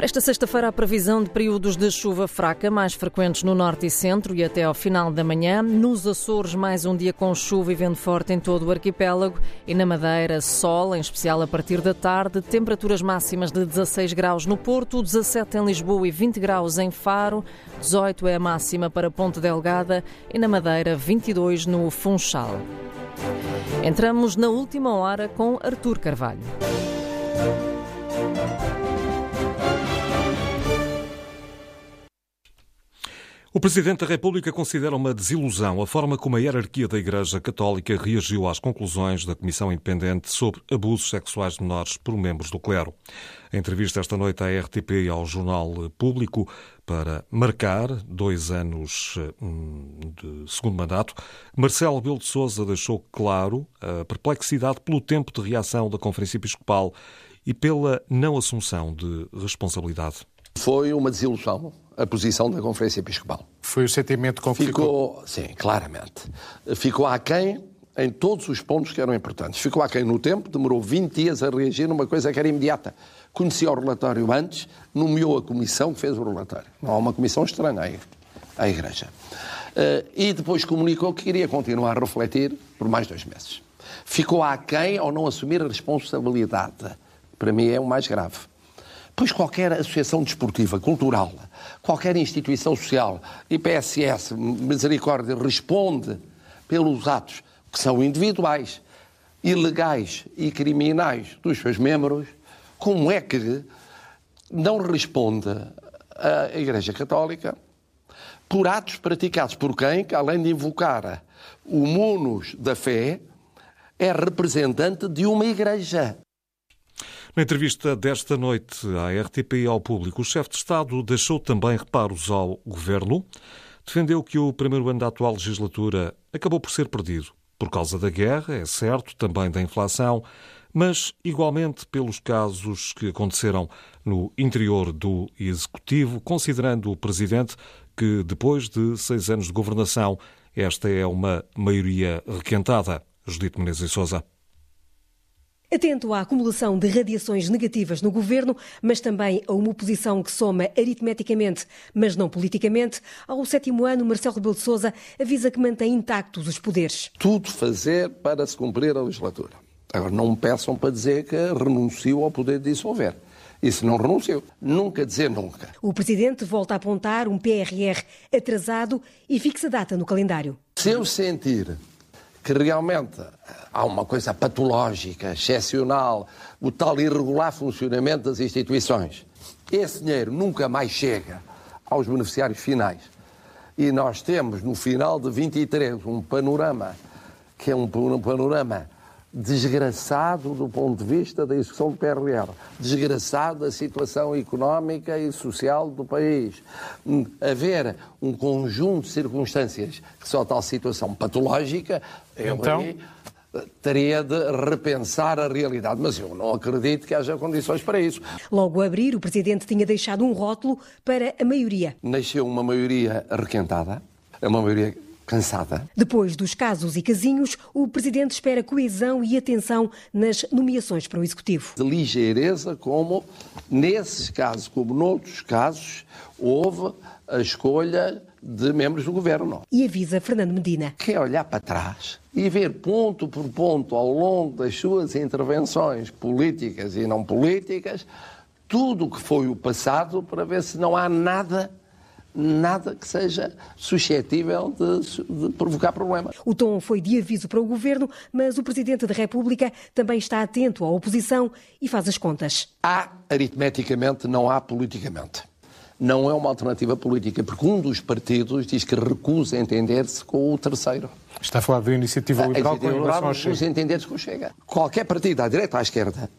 Para esta sexta-feira, a previsão de períodos de chuva fraca, mais frequentes no norte e centro e até ao final da manhã. Nos Açores, mais um dia com chuva e vento forte em todo o arquipélago. E na Madeira, sol, em especial a partir da tarde. Temperaturas máximas de 16 graus no Porto, 17 em Lisboa e 20 graus em Faro. 18 é a máxima para Ponte Delgada e na Madeira, 22 no Funchal. Entramos na última hora com Artur Carvalho. O Presidente da República considera uma desilusão a forma como a hierarquia da Igreja Católica reagiu às conclusões da Comissão Independente sobre abusos sexuais de menores por membros do clero. A entrevista esta noite à RTP e ao Jornal Público para marcar dois anos hum, de segundo mandato, Marcelo Belo de Souza deixou claro a perplexidade pelo tempo de reação da Conferência Episcopal e pela não assunção de responsabilidade. Foi uma desilusão a posição da Conferência Episcopal. Foi o sentimento com que ficou? Ficou, sim, claramente. Ficou aquém em todos os pontos que eram importantes. Ficou aquém no tempo, demorou 20 dias a reagir numa coisa que era imediata. Conhecia o relatório antes, nomeou a comissão que fez o relatório. Não há uma comissão estranha à Igreja. Uh, e depois comunicou que queria continuar a refletir por mais dois meses. Ficou aquém ao não assumir a responsabilidade. Para mim é o mais grave. Pois qualquer associação desportiva, cultural, qualquer instituição social, IPSS, Misericórdia, responde pelos atos que são individuais, ilegais e criminais dos seus membros, como é que não responde a Igreja Católica por atos praticados por quem, que além de invocar o munus da fé, é representante de uma igreja. Na entrevista desta noite à RTP e ao público, o chefe de Estado deixou também reparos ao governo. Defendeu que o primeiro ano da atual legislatura acabou por ser perdido por causa da guerra, é certo, também da inflação, mas igualmente pelos casos que aconteceram no interior do Executivo, considerando o Presidente que, depois de seis anos de governação, esta é uma maioria requentada. Judite Menezes e Sousa. Atento à acumulação de radiações negativas no governo, mas também a uma oposição que soma aritmeticamente, mas não politicamente, ao sétimo ano, Marcelo Rebelo de Sousa avisa que mantém intactos os poderes. Tudo fazer para se cumprir a legislatura. Agora, não me peçam para dizer que renuncio ao poder de dissolver. Isso não renunciou. Nunca dizer nunca. O Presidente volta a apontar um PRR atrasado e fixa data no calendário. Se eu sentir que realmente há uma coisa patológica, excepcional, o tal irregular funcionamento das instituições. Esse dinheiro nunca mais chega aos beneficiários finais. E nós temos no final de 23 um panorama que é um panorama desgraçado do ponto de vista da execução do PRR, desgraçado da situação económica e social do país. Hum, haver um conjunto de circunstâncias que só tal situação patológica, então... eu teria de repensar a realidade, mas eu não acredito que haja condições para isso. Logo a abrir, o Presidente tinha deixado um rótulo para a maioria. Nasceu uma maioria requentada, é uma maioria cansada. Depois dos casos e casinhos, o Presidente espera coesão e atenção nas nomeações para o Executivo. De ligeireza, como nesses casos, como noutros casos, houve a escolha de membros do governo. E avisa Fernando Medina. Que é olhar para trás e ver ponto por ponto ao longo das suas intervenções políticas e não políticas tudo o que foi o passado para ver se não há nada nada que seja suscetível de, de, provocar problemas. O tom foi de aviso para o governo, mas o Presidente da República também está atento à oposição e faz as contas. Há aritmeticamente, não há politicamente. Não é uma alternativa política, porque um dos partidos diz que recusa entender-se com o terceiro. Está a falar da iniciativa liberal com relação ao Chega. entender-se com o Chega. Qualquer partido, à direita ou à esquerda,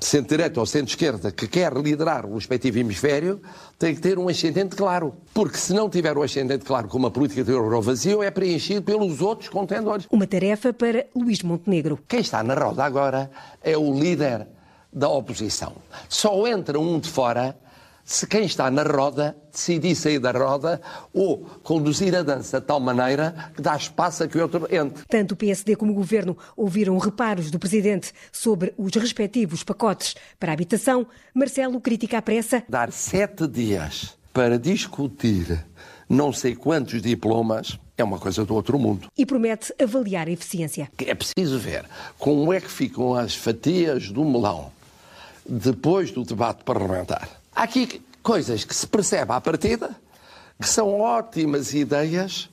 centro-direita ou centro-esquerda que quer liderar o respectivo hemisfério tem que ter um ascendente claro. Porque se não tiver o ascendente claro como a política de euro vazio, é preenchido pelos outros contendores. Uma tarefa para Luís Montenegro. Quem está na roda agora é o líder da oposição. Só entra um de fora se quem está na roda decidir sair da roda ou conduzir a dança de tal maneira que dá espaço a que outro entre. Tanto o PSD como o Governo ouviram reparos do Presidente sobre os respectivos pacotes para a habitação. Marcelo critica a pressa. Dar sete dias para discutir não sei quantos diplomas é uma coisa do outro mundo. E promete avaliar a eficiência. É preciso ver como é que ficam as fatias do melão depois do debate parlamentar. Há aqui coisas que se percebe à partida que são ótimas ideias,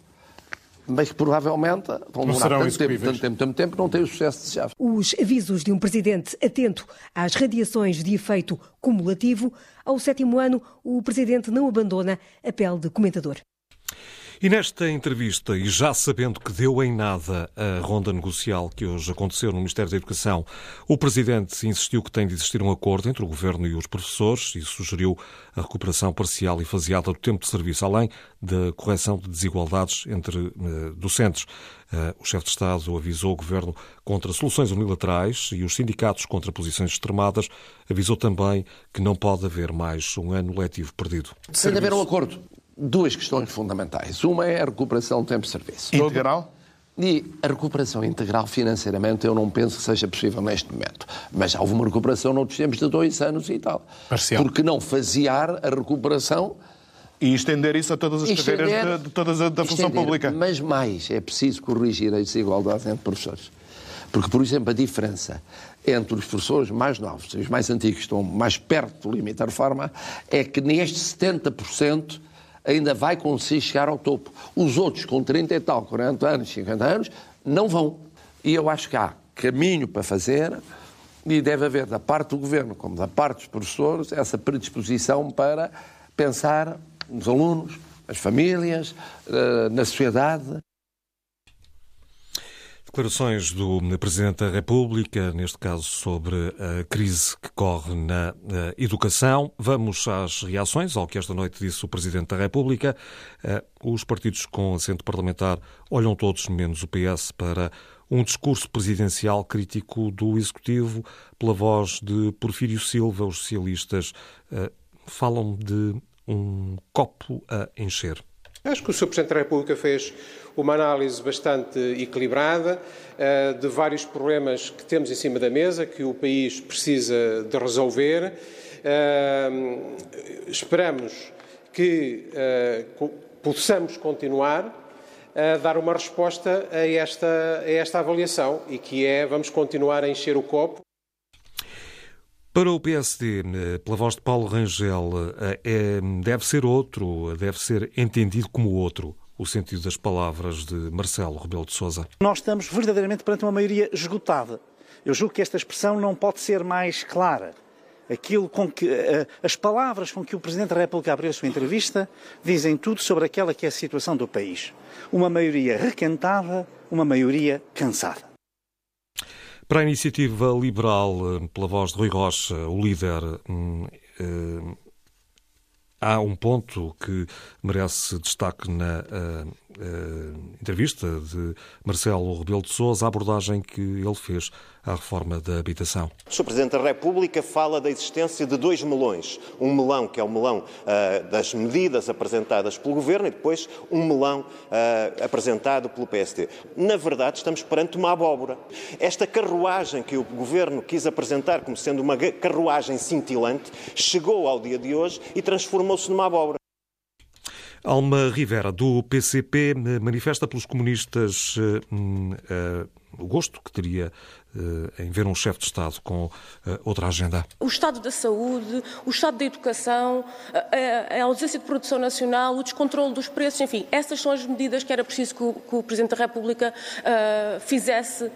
mas que provavelmente vão demorar tanto tempo, tanto tempo, tanto tempo, não têm o sucesso desejado. Os avisos de um presidente atento às radiações de efeito cumulativo, ao sétimo ano, o presidente não abandona a pele de comentador. E nesta entrevista, e já sabendo que deu em nada a ronda negocial que hoje aconteceu no Ministério da Educação, o Presidente insistiu que tem de existir um acordo entre o Governo e os professores e sugeriu a recuperação parcial e faseada do tempo de serviço, além da correção de desigualdades entre uh, docentes. Uh, o chefe de Estado avisou o Governo contra soluções unilaterais e os sindicatos contra posições extremadas. Avisou também que não pode haver mais um ano letivo perdido. De haver um acordo duas questões fundamentais. Uma é a recuperação do tempo de serviço. Integral? E a recuperação integral financeiramente eu não penso que seja possível neste momento. Mas houve uma recuperação noutros tempos de dois anos e tal. Parcial. Porque não fasear a recuperação e estender isso a todas as estender, carreiras de, de todas a, da função estender, pública. Mas mais, é preciso corrigir as desigualdades entre professores. Porque, por exemplo, a diferença entre os professores mais novos e os mais antigos, que estão mais perto do limite da reforma, é que neste 70% ainda vai conseguir chegar ao topo. Os outros, com 30 e tal, 40 anos, 50 anos, não vão. E eu acho que há caminho para fazer e deve haver, da parte do governo como da parte dos professores, essa predisposição para pensar nos alunos, nas famílias, eh, na sociedade. Declarações do Presidente da República, neste caso sobre a crise que corre na educação. Vamos às reações ao que esta noite disse o Presidente da República. Eh, os partidos com assento parlamentar olham todos, menos o PS, para um discurso presidencial crítico do Executivo pela voz de Porfírio Silva. Os socialistas eh, falam de um copo a encher. Acho que o Sr. Presidente da República fez uma análise bastante equilibrada uh, de vários problemas que temos em cima da mesa, que o país precisa de resolver. Uh, esperamos que uh, possamos continuar a dar uma resposta a esta, a esta avaliação e que é vamos continuar a encher o copo. Para o PSD, pela voz de Paulo Rangel, é, deve ser outro, deve ser entendido como outro o sentido das palavras de Marcelo Rebelo de Sousa. Nós estamos verdadeiramente perante uma maioria esgotada. Eu julgo que esta expressão não pode ser mais clara. Aquilo com que, eh, as palavras com que o Presidente da República abriu a sua entrevista dizem tudo sobre aquela que é a situação do país. Uma maioria recantada, uma maioria cansada. Para a iniciativa liberal, eh, pela voz de Rui Rocha, o líder hum, eh, Há um ponto que merece destaque na uh, entrevista de Marcelo Rebelo de Sousa, a abordagem que ele fez à reforma da habitação. O Sr. Presidente da República fala da existência de dois melões. Um melão que é o melão uh, das medidas apresentadas pelo Governo e depois um melão uh, apresentado pelo PSD. Na verdade, estamos perante uma abóbora. Esta carruagem que o Governo quis apresentar como sendo uma carruagem cintilante chegou ao dia de hoje e transformou-se numa abóbora. Alma Rivera, do PCP, manifesta pelos comunistas uh, uh, o gosto que teria uh, em ver um chefe de Estado com uh, outra agenda? O estado da saúde, o estado da educação, a, a, ausência de produção nacional, o descontrole dos preços, enfim, essas são as medidas que era preciso que o, que o Presidente da República uh, fizesse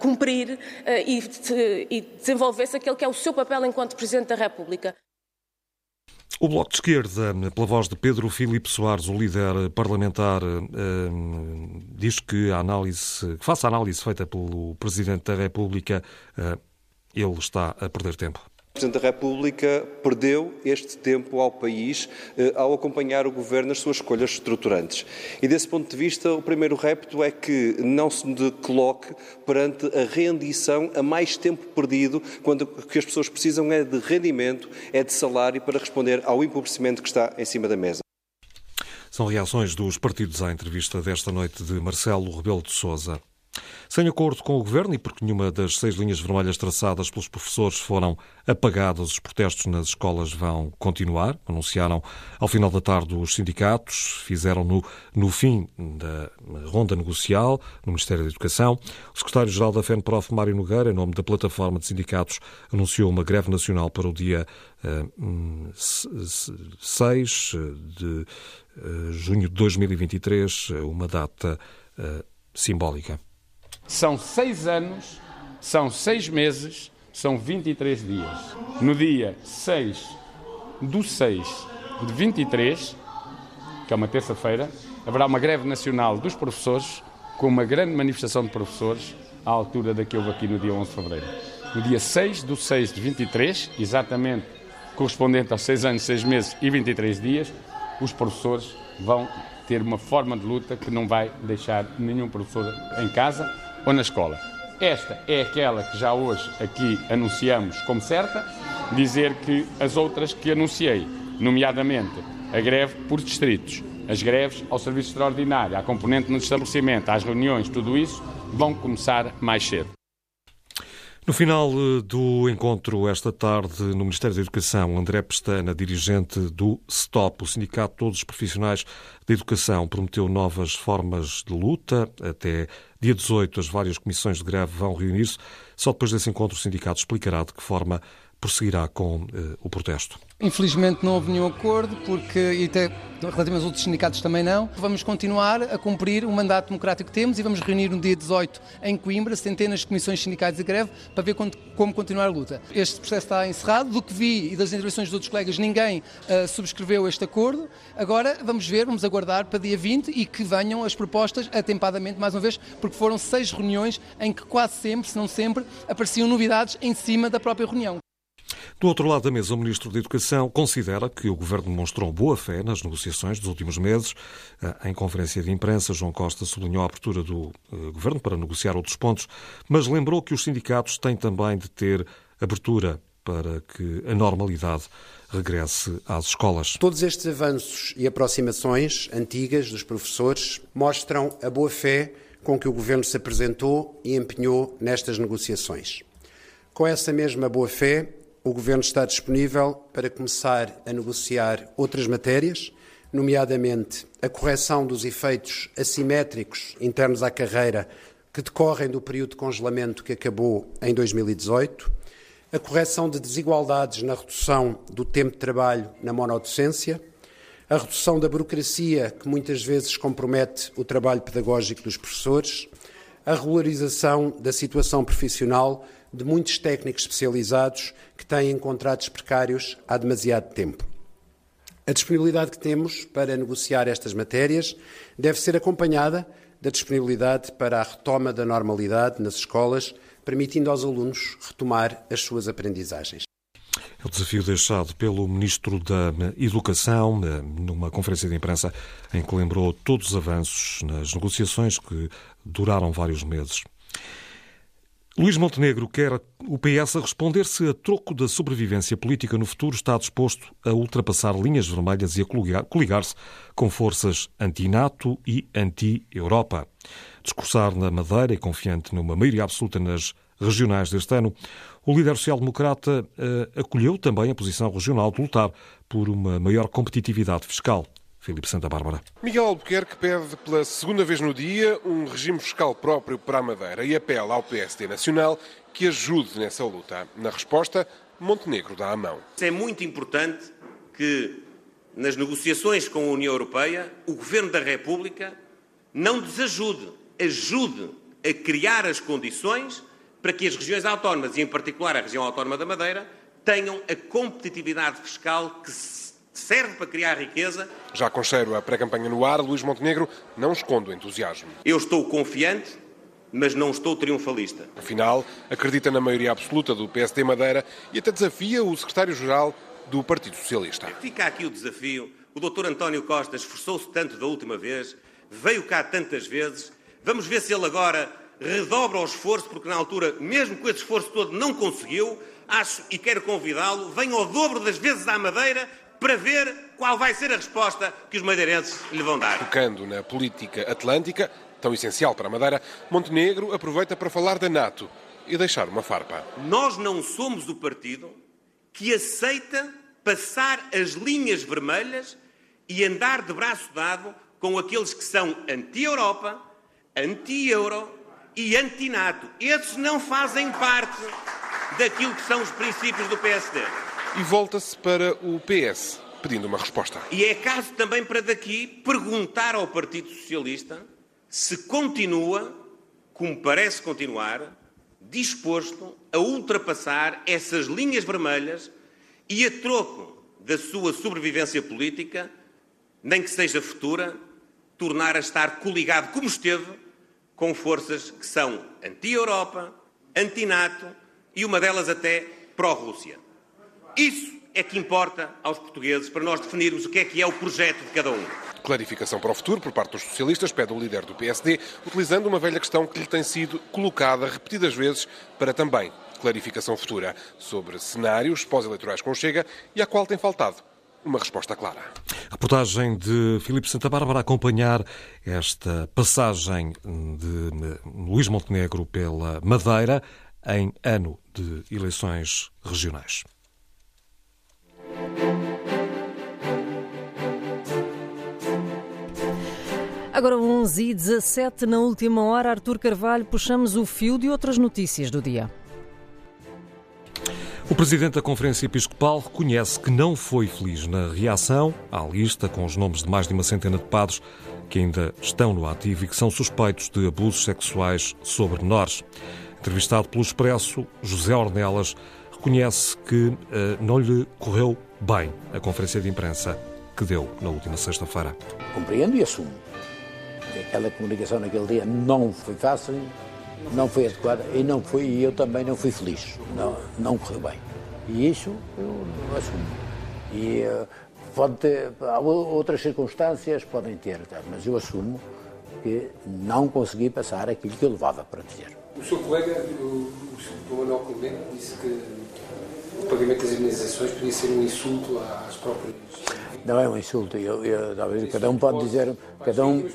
cumprir e, e desenvolvesse aquele que é o seu papel enquanto Presidente da República. O Bloco de Esquerda, pela voz de Pedro Filipe Soares, o líder parlamentar, eh, diz que a análise, que análise feita pelo Presidente da República, eh, ele está a perder tempo. O Presidente da República perdeu este tempo ao país eh, ao acompanhar o Governo nas suas escolhas estruturantes. E desse ponto de vista, o primeiro repto é que não se coloque perante a rendição a mais tempo perdido, quando o que as pessoas precisam é de rendimento, é de salário para responder ao empobrecimento que está em cima da mesa. São reações dos partidos à entrevista desta noite de Marcelo Rebelo de Sousa. Sem acordo com o Governo e porque nenhuma das seis linhas vermelhas traçadas pelos professores foram apagadas, os protestos nas escolas vão continuar, anunciaram ao final da tarde os sindicatos, fizeram no, fim da ronda negocial no Ministério da Educação. O secretário-geral da FENPROF, Mário Nogueira, em nome da plataforma de sindicatos, anunciou uma greve nacional para o dia uh, 6 de uh, junho de 2023, uma data simbólica. São seis anos, são seis meses, são 23 dias. No dia 6 do 6 de 23, que é uma terça-feira, haverá uma greve nacional dos professores, com uma grande manifestação de professores, à altura da que houve aqui no dia 11 de fevereiro. No dia 6 do 6 de 23, exatamente correspondente aos 6 anos, 6 meses e 23 dias, os professores vão ter uma forma de luta que não vai deixar nenhum professor em casa ou na escola. Esta é aquela que já hoje aqui anunciamos como certa, dizer que as outras que anunciei, nomeadamente a greve por distritos, as greves ao serviço extraordinário, a componente no estabelecimento, às reuniões, tudo isso, vão começar mais cedo. No final eh, do encontro esta tarde no Ministério da Educação, André Pestana, dirigente do STOP, o Sindicato de Todos os Profissionais da Educação, prometeu novas formas de luta. Até dia 18, as várias comissões de greve vão reunir-se. Só depois desse encontro, o sindicato explicará de que forma prosseguirá com uh, o protesto. Infelizmente não houve nenhum acordo, porque, e até relativamente aos outros sindicatos também não. Vamos continuar a cumprir o mandato democrático que temos e vamos reunir no dia 18 em Coimbra centenas de comissões sindicais de greve para ver como continuar a luta. Este processo está encerrado. Do que vi e das intervenções dos outros colegas, ninguém uh, subscreveu este acordo. Agora vamos ver, vamos aguardar para dia 20 e que venham as propostas atempadamente, mais uma vez, porque foram seis reuniões em que quase sempre, se não sempre, apareciam novidades em cima da própria reunião. Do outro lado da mesa, o Ministro da Educação considera que o Governo demonstrou boa fé nas negociações dos últimos meses. Eh, em conferência de imprensa, João Costa sublinhou a abertura do eh, Governo para negociar outros pontos, mas lembrou que os sindicatos têm também de ter abertura para que a normalidade regresse às escolas. Todos estes avanços e aproximações antigas dos professores mostram a boa fé com que o Governo se apresentou e empenhou nestas negociações. Com essa mesma boa fé, o Governo está disponível para começar a negociar outras matérias, nomeadamente a correção dos efeitos assimétricos internos à carreira que decorrem do período de congelamento que acabou em 2018, a correção de desigualdades na redução do tempo de trabalho na monodocência, a redução da burocracia que muitas vezes compromete o trabalho pedagógico dos professores, a regularização da situação profissional de muitos técnicos especializados que têm contratos precários há demasiado tempo. A disponibilidade que temos para negociar estas matérias deve ser acompanhada da disponibilidade para a retoma da normalidade nas escolas, permitindo aos alunos retomar as suas aprendizagens. É o desafio deixado pelo Ministro da Educação numa conferência de imprensa em que lembrou todos os avanços nas negociações que duraram vários meses. Luís Montenegro quer o PS a responder se a troco da sobrevivência política no futuro está disposto a ultrapassar linhas vermelhas e a coligar-se com forças anti-NATO e anti-Europa. Discursar na Madeira e confiante numa maioria absoluta nas regionais deste ano, o líder social-democrata uh, acolheu também a posição regional de lutar por uma maior competitividade fiscal. Filipe Santa Bárbara. Miguel Albuquerque pede pela segunda vez no dia um regime fiscal próprio para a Madeira e apela ao PSD Nacional que ajude nessa luta. Na resposta, Montenegro dá a mão. É muito importante que nas negociações com a União Europeia o Governo da República não desajude, ajude a criar as condições para que as regiões autónomas, e em particular a região autónoma da Madeira, tenham a competitividade fiscal que serve para criar riqueza. Já com cheiro a pré-campanha no ar, Luís Montenegro não esconde o entusiasmo. Eu estou confiante mas não estou triunfalista. Afinal, acredita na maioria absoluta do PSD Madeira e até desafia o secretário-geral do Partido Socialista. Fica aqui o desafio. O doutor António Costa esforçou-se tanto da última vez, veio cá tantas vezes. Vamos ver se ele agora redobra o esforço, porque na altura, mesmo com esse esforço todo, não conseguiu. Acho e quero convidá-lo, venha ao dobro das vezes à Madeira para ver qual vai ser a resposta que os madeirenses lhe vão dar. Tocando na política atlântica, tão essencial para a Madeira, Montenegro aproveita para falar da NATO e deixar uma farpa. Nós não somos o partido que aceita passar as linhas vermelhas e andar de braço dado com aqueles que são anti-Europa, anti-euro e anti-NATO. Esses não fazem parte daquilo que são os princípios do PSD. E volta-se para o PS, pedindo uma resposta. E é caso também para daqui perguntar ao Partido Socialista se continua, como parece continuar, disposto a ultrapassar essas linhas vermelhas e, a troco da sua sobrevivência política, nem que seja futura, tornar a estar coligado como esteve com forças que são anti-Europa, anti-NATO e uma delas até pró-Rússia. Isso é que importa aos portugueses para nós definirmos o que é que é o projeto de cada um. Clarificação para o futuro por parte dos socialistas, pede o líder do PSD, utilizando uma velha questão que lhe tem sido colocada repetidas vezes para também clarificação futura sobre cenários pós-eleitorais com Chega e à qual tem faltado uma resposta clara. Reportagem de Filipe Santa Bárbara a acompanhar esta passagem de Luís Montenegro pela Madeira em ano de eleições regionais. Agora 11 e 17 na última hora, Artur Carvalho, puxamos o fio de outras notícias do dia. O presidente da Conferência Episcopal reconhece que não foi feliz na reação à lista com os nomes de mais de uma centena de padres que ainda estão no ativo e que são suspeitos de abusos sexuais sobre menores. Entrevistado pelo Expresso, José Ornelas reconhece que uh, não lhe correu bem a conferência de imprensa que deu na última sexta-feira. Compreendo e assumo aquela comunicação naquele dia não foi fácil, não foi adequada e não foi e eu também não fui feliz. Não, não correu bem. E isso eu assumo. E uh, pode ter, outras circunstâncias podem ter, tá, mas eu assumo que não consegui passar aquilo que eu levava para dizer. O seu colega, o, o Manuel Clemente, disse que o pagamento das indenizações podia ser um insulto às próprias não é um insulto. Eu, eu, cada um pode dizer. Cada um...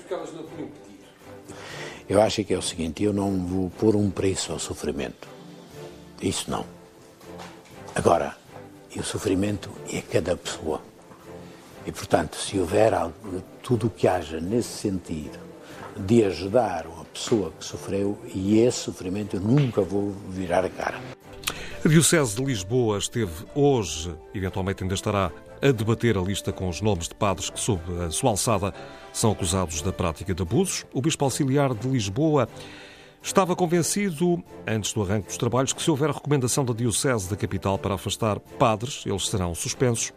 Eu acho que é o seguinte: eu não vou pôr um preço ao sofrimento. Isso não. Agora, e o sofrimento é cada pessoa. E, portanto, se houver algo, tudo o que haja nesse sentido de ajudar uma pessoa que sofreu, e esse sofrimento eu nunca vou virar a cara. A Diocese de Lisboa esteve hoje, eventualmente ainda estará a debater a lista com os nomes de padres que, sob a sua alçada, são acusados da prática de abusos. O Bispo Auxiliar de Lisboa estava convencido, antes do arranque dos trabalhos, que se houver recomendação da Diocese da capital para afastar padres, eles serão suspensos.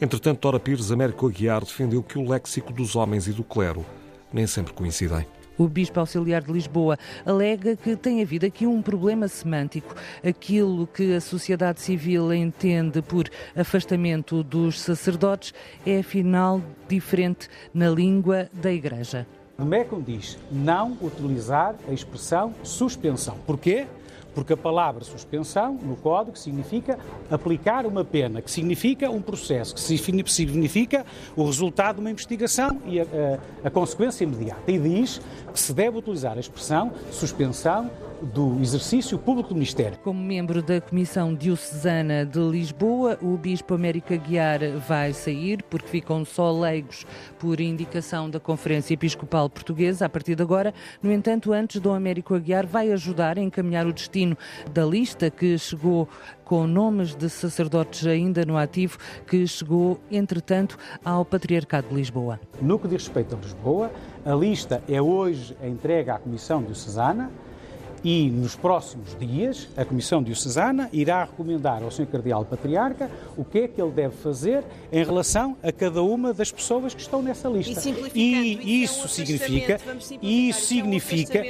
Entretanto, Dora Pires, Américo Aguiar, defendeu que o léxico dos homens e do clero nem sempre coincidem. O Bispo Auxiliar de Lisboa alega que tem havido aqui um problema semântico. Aquilo que a sociedade civil entende por afastamento dos sacerdotes é afinal diferente na língua da Igreja. O MECOM diz não utilizar a expressão suspensão. Porquê? Porque a palavra suspensão no Código significa aplicar uma pena, que significa um processo, que significa o resultado de uma investigação e a, a, a consequência imediata. E diz que se deve utilizar a expressão suspensão do exercício público do Ministério. Como membro da Comissão Diocesana de Lisboa, o Bispo América Guiar vai sair, porque ficam só leigos por indicação da Conferência Episcopal Portuguesa a partir de agora. No entanto, antes do Américo Aguiar vai ajudar a encaminhar o destino da lista que chegou com nomes de sacerdotes ainda no ativo, que chegou, entretanto, ao Patriarcado de Lisboa. No que diz respeito a Lisboa, a lista é hoje entregue à Comissão Diocesana E nos próximos dias, a Comissão Diocesana irá recomendar ao Sr. Cardeal Patriarca o que é que ele deve fazer em relação a cada uma das pessoas que estão nessa lista. E, isso, um significa, e isso significa,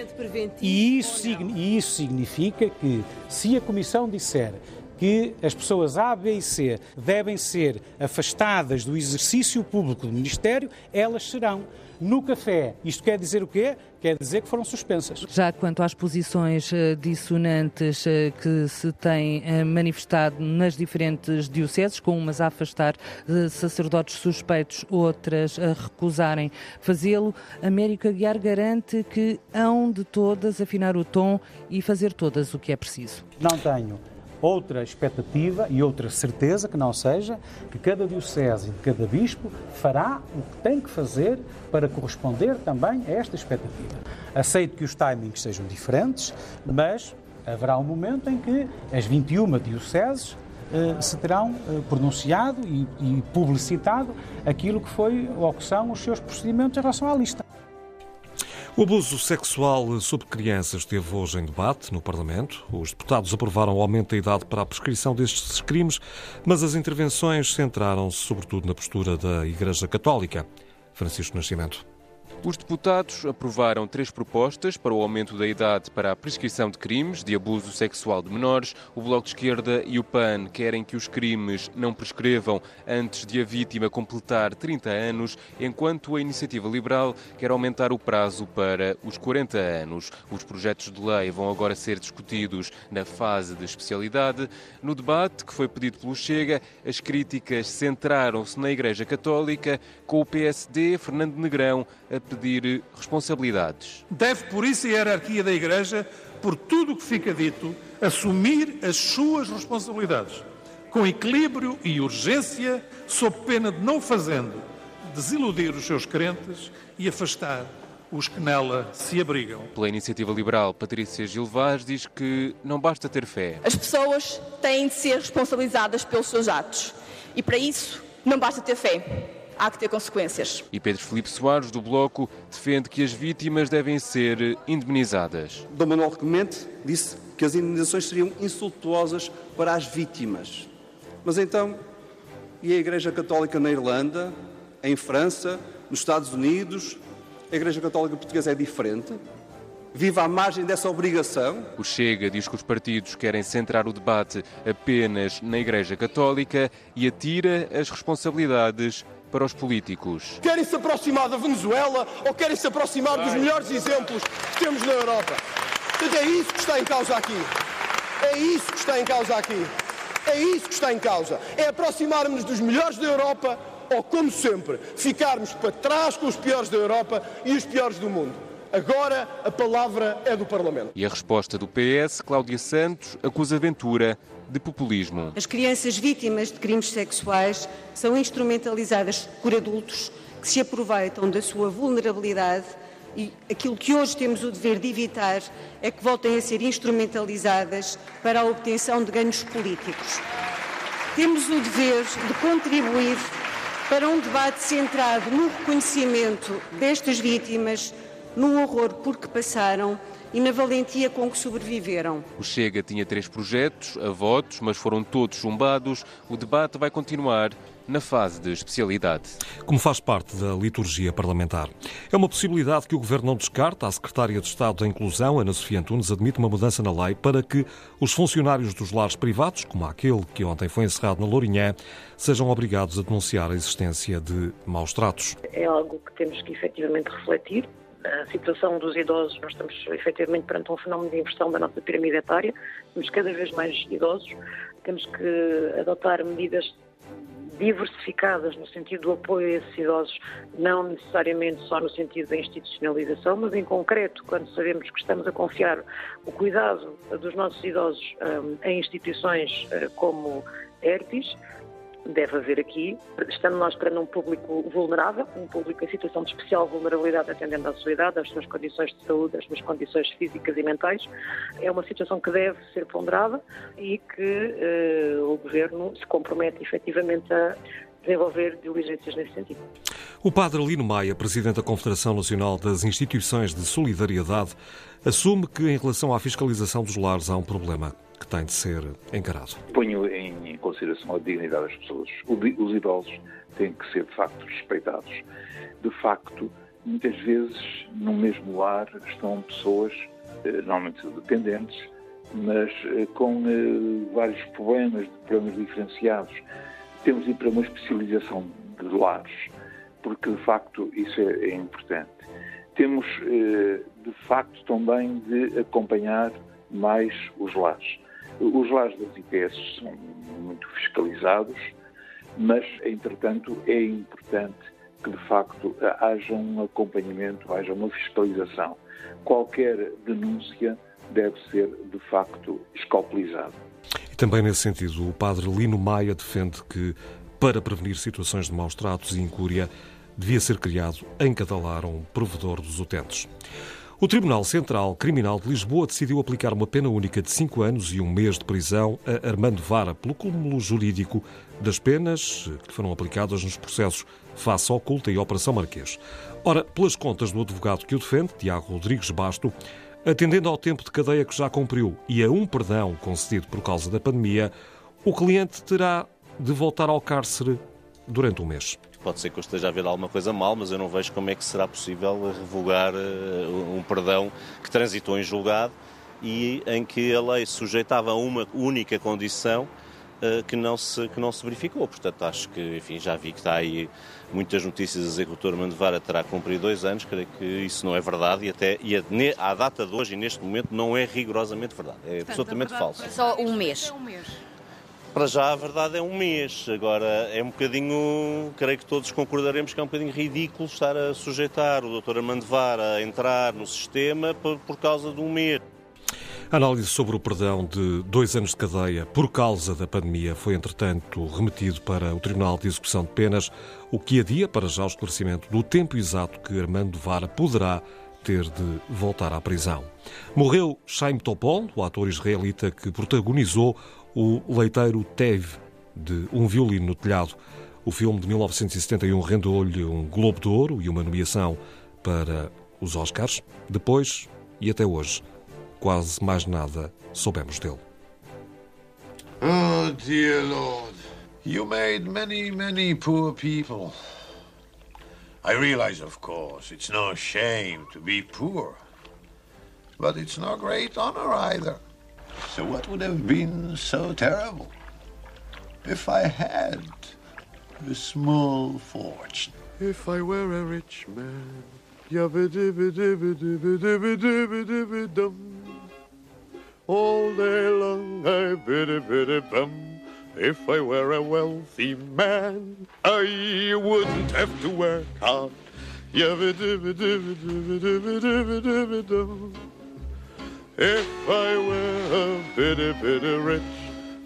e isso, e isso significa que se a Comissão disser que as pessoas A, B e C devem ser afastadas do exercício público do Ministério, elas serão. No café, isto quer dizer o quê? Quer dizer que foram suspensas. Já quanto às posições eh, dissonantes eh, que se têm eh, manifestado nas diferentes dioceses, com umas a afastar sacerdotes suspeitos, outras a recusarem fazê-lo, América Guiar garante que hão de todas afinar o tom e fazer todas o que é preciso. Não tenho outra expectativa e outra certeza que não seja que cada diocese e cada bispo fará o que tem que fazer para corresponder também a esta expectativa. Aceito que os timings sejam diferentes, mas haverá um momento em que as 21 dioceses eh, se terão eh, pronunciado e, e publicitado aquilo que foi ou que são os seus procedimentos em relação à lista. O abuso sexual sobre crianças esteve hoje em debate no Parlamento. Os deputados aprovaram o aumento da idade para a prescrição destes crimes, mas as intervenções centraram-se sobretudo na postura da Igreja Católica. Francisco Nascimento. Os deputados aprovaram três propostas para o aumento da idade para a prescrição de crimes de abuso sexual de menores. O Bloco de Esquerda e o PAN querem que os crimes não prescrevam antes de a vítima completar 30 anos, enquanto a Iniciativa Liberal quer aumentar o prazo para os 40 anos. Os projetos de lei vão agora ser discutidos na fase de especialidade. No debate que foi pedido pelo Chega, as críticas centraram-se na Igreja Católica, com o PSD, Fernando Negrão, a pedir responsabilidades. Deve, por isso, a hierarquia da Igreja, por tudo o que fica dito, assumir as suas responsabilidades, com equilíbrio e urgência, sob pena de não fazendo, desiludir os seus crentes e afastar os que nela se abrigam. Pela iniciativa liberal, Patrícia Gil Vaz diz que não basta ter fé. As pessoas têm de ser responsabilizadas pelos seus atos. E para isso, não basta ter fé há que ter consequências. E Pedro Felipe Soares, do Bloco, defende que as vítimas devem ser indemnizadas. Dom Manuel Clemente disse que as indemnizações seriam insultuosas para as vítimas. Mas então, e a Igreja Católica na Irlanda, em França, nos Estados Unidos? A Igreja Católica Portuguesa é diferente? vive à margem dessa obrigação. O Chega diz que os partidos querem centrar o debate apenas na Igreja Católica e atira as responsabilidades para os políticos. Querem se aproximar da Venezuela ou querem se aproximar dos melhores exemplos que temos na Europa? Portanto, é isso que está em causa aqui. É isso que está em causa aqui. É isso que está em causa. É aproximarmos dos melhores da Europa ou, como sempre, ficarmos para trás com os piores da Europa e os piores do mundo. Agora a palavra é do Parlamento. E a resposta do PS, Cláudia Santos, acusa Ventura de populismo. As crianças vítimas de crimes sexuais são instrumentalizadas por adultos que se aproveitam da sua vulnerabilidade e aquilo que hoje temos o dever de evitar é que voltem a ser instrumentalizadas para a obtenção de ganhos políticos. Temos o dever de contribuir para um debate centrado no reconhecimento destas vítimas, no horror por que passaram e na valentia com que sobreviveram. O Chega tinha três projetos a votos, mas foram todos chumbados. O debate vai continuar na fase de especialidade. Como faz parte da liturgia parlamentar. É uma possibilidade que o Governo não descarta. A Secretária de Estado da Inclusão, Ana Sofia Antunes, admite uma mudança na lei para que os funcionários dos lares privados, como aquele que ontem foi encerrado na Lourinhã, sejam obrigados a denunciar a existência de maus tratos. É algo que temos que efetivamente refletir a situação dos idosos, nós estamos efetivamente perante um fenómeno de inversão da nossa pirâmide etária, temos cada vez mais idosos, temos que adotar medidas diversificadas no sentido do apoio a esses idosos, não necessariamente só no sentido da institucionalização, mas em concreto, quando sabemos que estamos a confiar o cuidado dos nossos idosos um, em instituições uh, como ERTIS, deve haver aqui, estando nós perante um público vulnerável, um público em situação de especial vulnerabilidade atendendo à sua idade, às suas condições de saúde, às suas condições físicas e mentais, é uma situação que deve ser ponderada e que uh, o Governo se compromete efetivamente a desenvolver diligências nesse sentido. O padre Lino Maia, presidente da Confederação Nacional das Instituições de Solidariedade, assume que em relação à fiscalização dos lares há um problema que tem de ser encarado. Ponho consideração a dignidade das pessoas. Os idosos têm que ser, de facto, respeitados. De facto, muitas vezes, no mesmo lar estão pessoas, eh, normalmente dependentes, mas eh, com eh, vários problemas, problemas diferenciados. Temos de ir para uma especialização de lares, porque, de facto, isso é, é importante. Temos, de facto, também de acompanhar mais os lares. Os lares das IPS são muito fiscalizados, mas, entretanto, é importante que, de facto, haja um acompanhamento, haja uma fiscalização. Qualquer denúncia deve ser, de facto, escopulizada. E também nesse sentido, o padre Lino Maia defende que, para prevenir situações de maus tratos e incúria, devia ser criado em cada lar um provedor dos utentes. O Tribunal Central Criminal de Lisboa decidiu aplicar uma pena única de cinco anos e um mês de prisão a Armando Vara pelo cúmulo jurídico das penas que foram aplicadas nos processos Face Oculta e Operação Marquês. Ora, pelas contas do advogado que o defende, Tiago Rodrigues Basto, atendendo ao tempo de cadeia que já cumpriu e a um perdão concedido por causa da pandemia, o cliente terá de voltar ao cárcere durante um mês. Pode ser que eu esteja a ver alguma coisa mal, mas eu não vejo como é que será possível revogar uh, um perdão que transitou em julgado e em que a lei sujeitava a uma única condição uh, que, não se, que não se verificou. Portanto, acho que, enfim, já vi que está aí muitas notícias a dizer que o Dr. Mandevara terá cumprido dois anos, creio que isso não é verdade e até e a, à data de hoje e neste momento não é rigorosamente verdade. É Portanto, absolutamente falso. É só um mês. É um mês. Para já a verdade é um mês. Agora é um bocadinho, creio que todos concordaremos que é um bocadinho ridículo estar a sujeitar o Dr. Armando Vara a entrar no sistema por, causa de um mês. A análise sobre o perdão de dois anos de cadeia por causa da pandemia foi, entretanto, remetido para o Tribunal de Execução de Penas, o que adia para já o esclarecimento do tempo exato que Armando Vara poderá ter de voltar à prisão. Morreu Chaim Topol, o ator israelita que protagonizou o leiteiro Tev, de Um Violino no Telhado. O filme de 1971 rendeu-lhe um Globo de Ouro e uma nomeação para os Oscars. Depois, e até hoje, quase mais nada soubemos dele. Oh, dear Lord, you made many, many poor people. I realize, of course, it's no shame to be poor. But it's no great honor either. So what would have been so terrible if I had a small fortune? If I were a rich man, all day long I biddy biddy bum. If I were a wealthy man, I wouldn't have to work hard. Yabba If I were a bitty, bitty rich,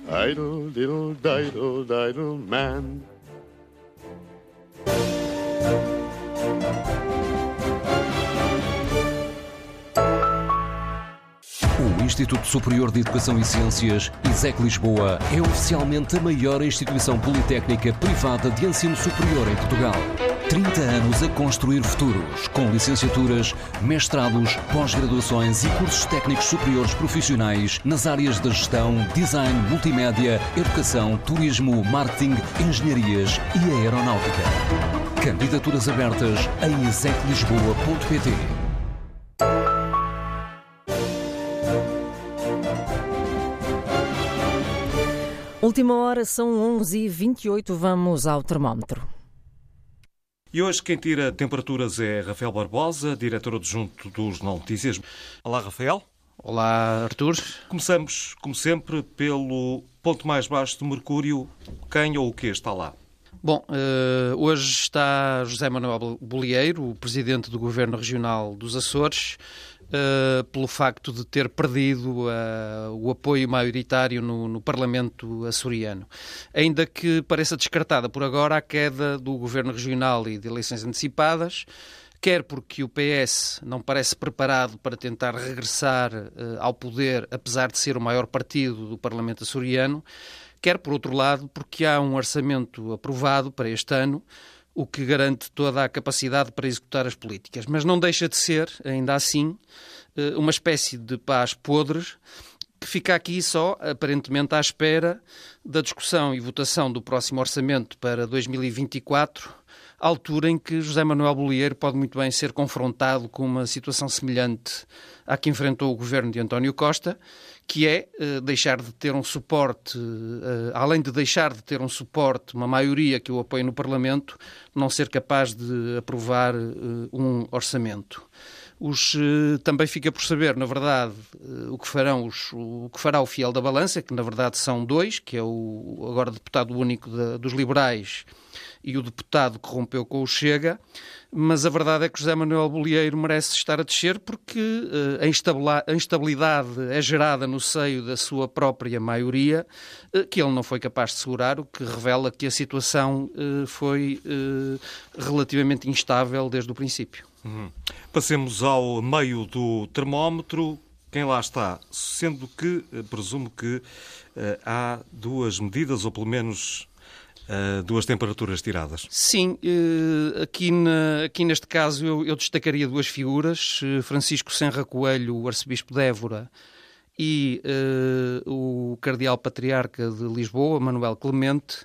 idle, diddle, diddle, diddle man. O Instituto Superior de Educação e Ciências, ISEC Lisboa, é oficialmente a maior instituição politécnica privada de ensino superior em Portugal. 30 anos a construir futuros, com licenciaturas, mestrados, pós-graduações e cursos técnicos superiores profissionais nas áreas da gestão, design, multimédia, educação, turismo, marketing, engenharias e aeronáutica. Candidaturas abertas em execlisboa.pt. Última hora, são 11h28, vamos ao termómetro. E hoje quem tira temperaturas é Rafael Barbosa, diretor adjunto dos Notícias. Olá, Rafael. Olá, Artur. Começamos, como sempre, pelo ponto mais baixo de Mercúrio. Quem ou o que está lá? Bom, uh, hoje está José Manuel Bolieiro, o presidente do Governo Regional dos Açores, uh, pelo facto de ter perdido uh, o apoio maioritário no, no, Parlamento açoriano. Ainda que pareça descartada por agora a queda do Governo Regional e de eleições antecipadas, quer porque o PS não parece preparado para tentar regressar uh, ao poder, apesar de ser o maior partido do Parlamento açoriano, quer, por outro lado, porque há um orçamento aprovado para este ano, o que garante toda a capacidade para executar as políticas. Mas não deixa de ser, ainda assim, eh, uma espécie de paz podres que fica aqui só, aparentemente, à espera da discussão e votação do próximo orçamento para 2024, altura em que José Manuel Bolieiro pode muito bem ser confrontado com uma situação semelhante à que enfrentou o governo de António Costa, que é uh, deixar de ter um suporte, uh, além de deixar de ter um suporte, uma maioria que o apoie no Parlamento, não ser capaz de aprovar uh, um orçamento. Os, também fica por saber, na verdade, o que, farão os, o que fará o fiel da balança, que na verdade são dois, que é o agora deputado único de, dos liberais e o deputado que rompeu com o Chega, mas a verdade é que José Manuel Bolieiro merece estar a descer porque uh, a instabilidade é gerada no seio da sua própria maioria, uh, que ele não foi capaz de segurar, o que revela que a situação uh, foi relativamente instável desde o princípio. Uhum. Passemos ao meio do termómetro. Quem lá está? Sendo que, presumo que há duas medidas, ou pelo menos Duas temperaturas tiradas. Sim, uh, aqui, na, aqui neste caso eu, eu, destacaria duas figuras, uh, Francisco Senra Coelho, o arcebispo de Évora, e o cardeal patriarca de Lisboa, Manuel Clemente,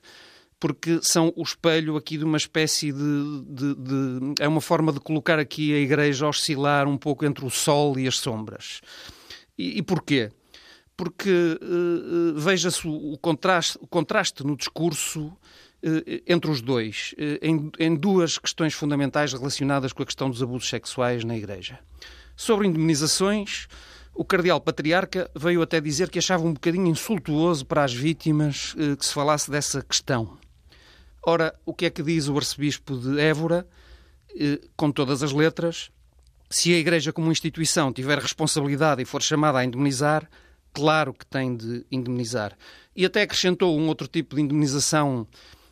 porque são o espelho aqui de uma espécie de, de, de, É uma forma de colocar aqui a Igreja oscilar um pouco entre o sol e as sombras. E, e porquê? Porque uh, veja-se o contraste, o contraste no discurso uh, entre os dois, em, em, duas questões fundamentais relacionadas com a questão dos abusos sexuais na Igreja. Sobre indemnizações, o Cardeal Patriarca veio até dizer que achava um bocadinho insultuoso para as vítimas que se falasse dessa questão. Ora, o que é que diz o Arcebispo de Évora, com todas as letras? Se a Igreja, como instituição, tiver responsabilidade e for chamada a indemnizar, claro que tem de indemnizar. E até acrescentou um outro tipo de indemnização,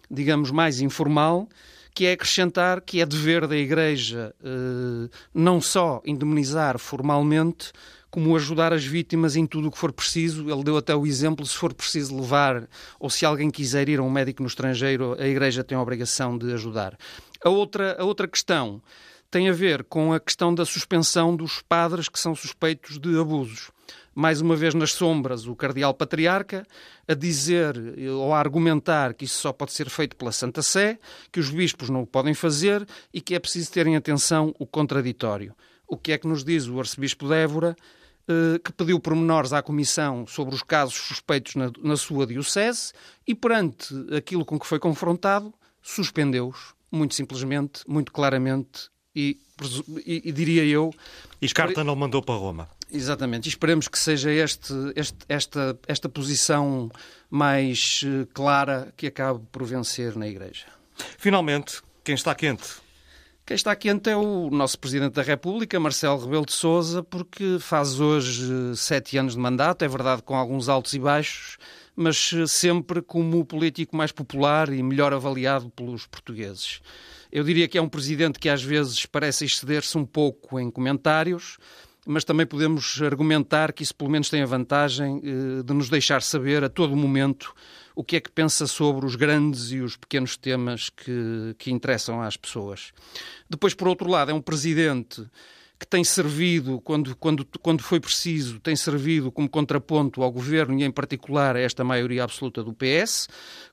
digamos, mais informal, que é acrescentar que é dever da Igreja eh, não só indemnizar formalmente, como ajudar as vítimas em tudo o que for preciso. Ele deu até o exemplo: se for preciso levar, ou se alguém quiser ir a um médico no estrangeiro, a Igreja tem a obrigação de ajudar. A outra, a outra questão tem a ver com a questão da suspensão dos padres que são suspeitos de abusos mais uma vez nas sombras, o cardeal patriarca a dizer ou a argumentar que isso só pode ser feito pela Santa Sé, que os bispos não o podem fazer e que é preciso terem atenção o contraditório. O que é que nos diz o arcebispo de Évora, eh, que pediu pormenores à Comissão sobre os casos suspeitos na, na sua diocese e, perante aquilo com que foi confrontado, suspendeu-os, muito simplesmente, muito claramente e, e, e diria eu. E carta não mandou para Roma. Exatamente, e esperemos que seja este, este, esta, esta posição mais eh, clara que acabe por vencer na Igreja. Finalmente, quem está quente? Quem está quente é o nosso Presidente da República, Marcelo Rebelo de Sousa, porque faz hoje eh, sete anos de mandato, é verdade com alguns altos e baixos, mas eh, sempre como o político mais popular e melhor avaliado pelos portugueses. Eu diria que é um presidente que às vezes parece exceder-se um pouco em comentários, mas também podemos argumentar que isso pelo menos tem a vantagem eh, de nos deixar saber a todo momento o que é que pensa sobre os grandes e os pequenos temas que, que interessam às pessoas. Depois, por outro lado, é um presidente que tem servido, quando, quando, quando foi preciso, tem servido como contraponto ao governo e, em particular, a esta maioria absoluta do PS,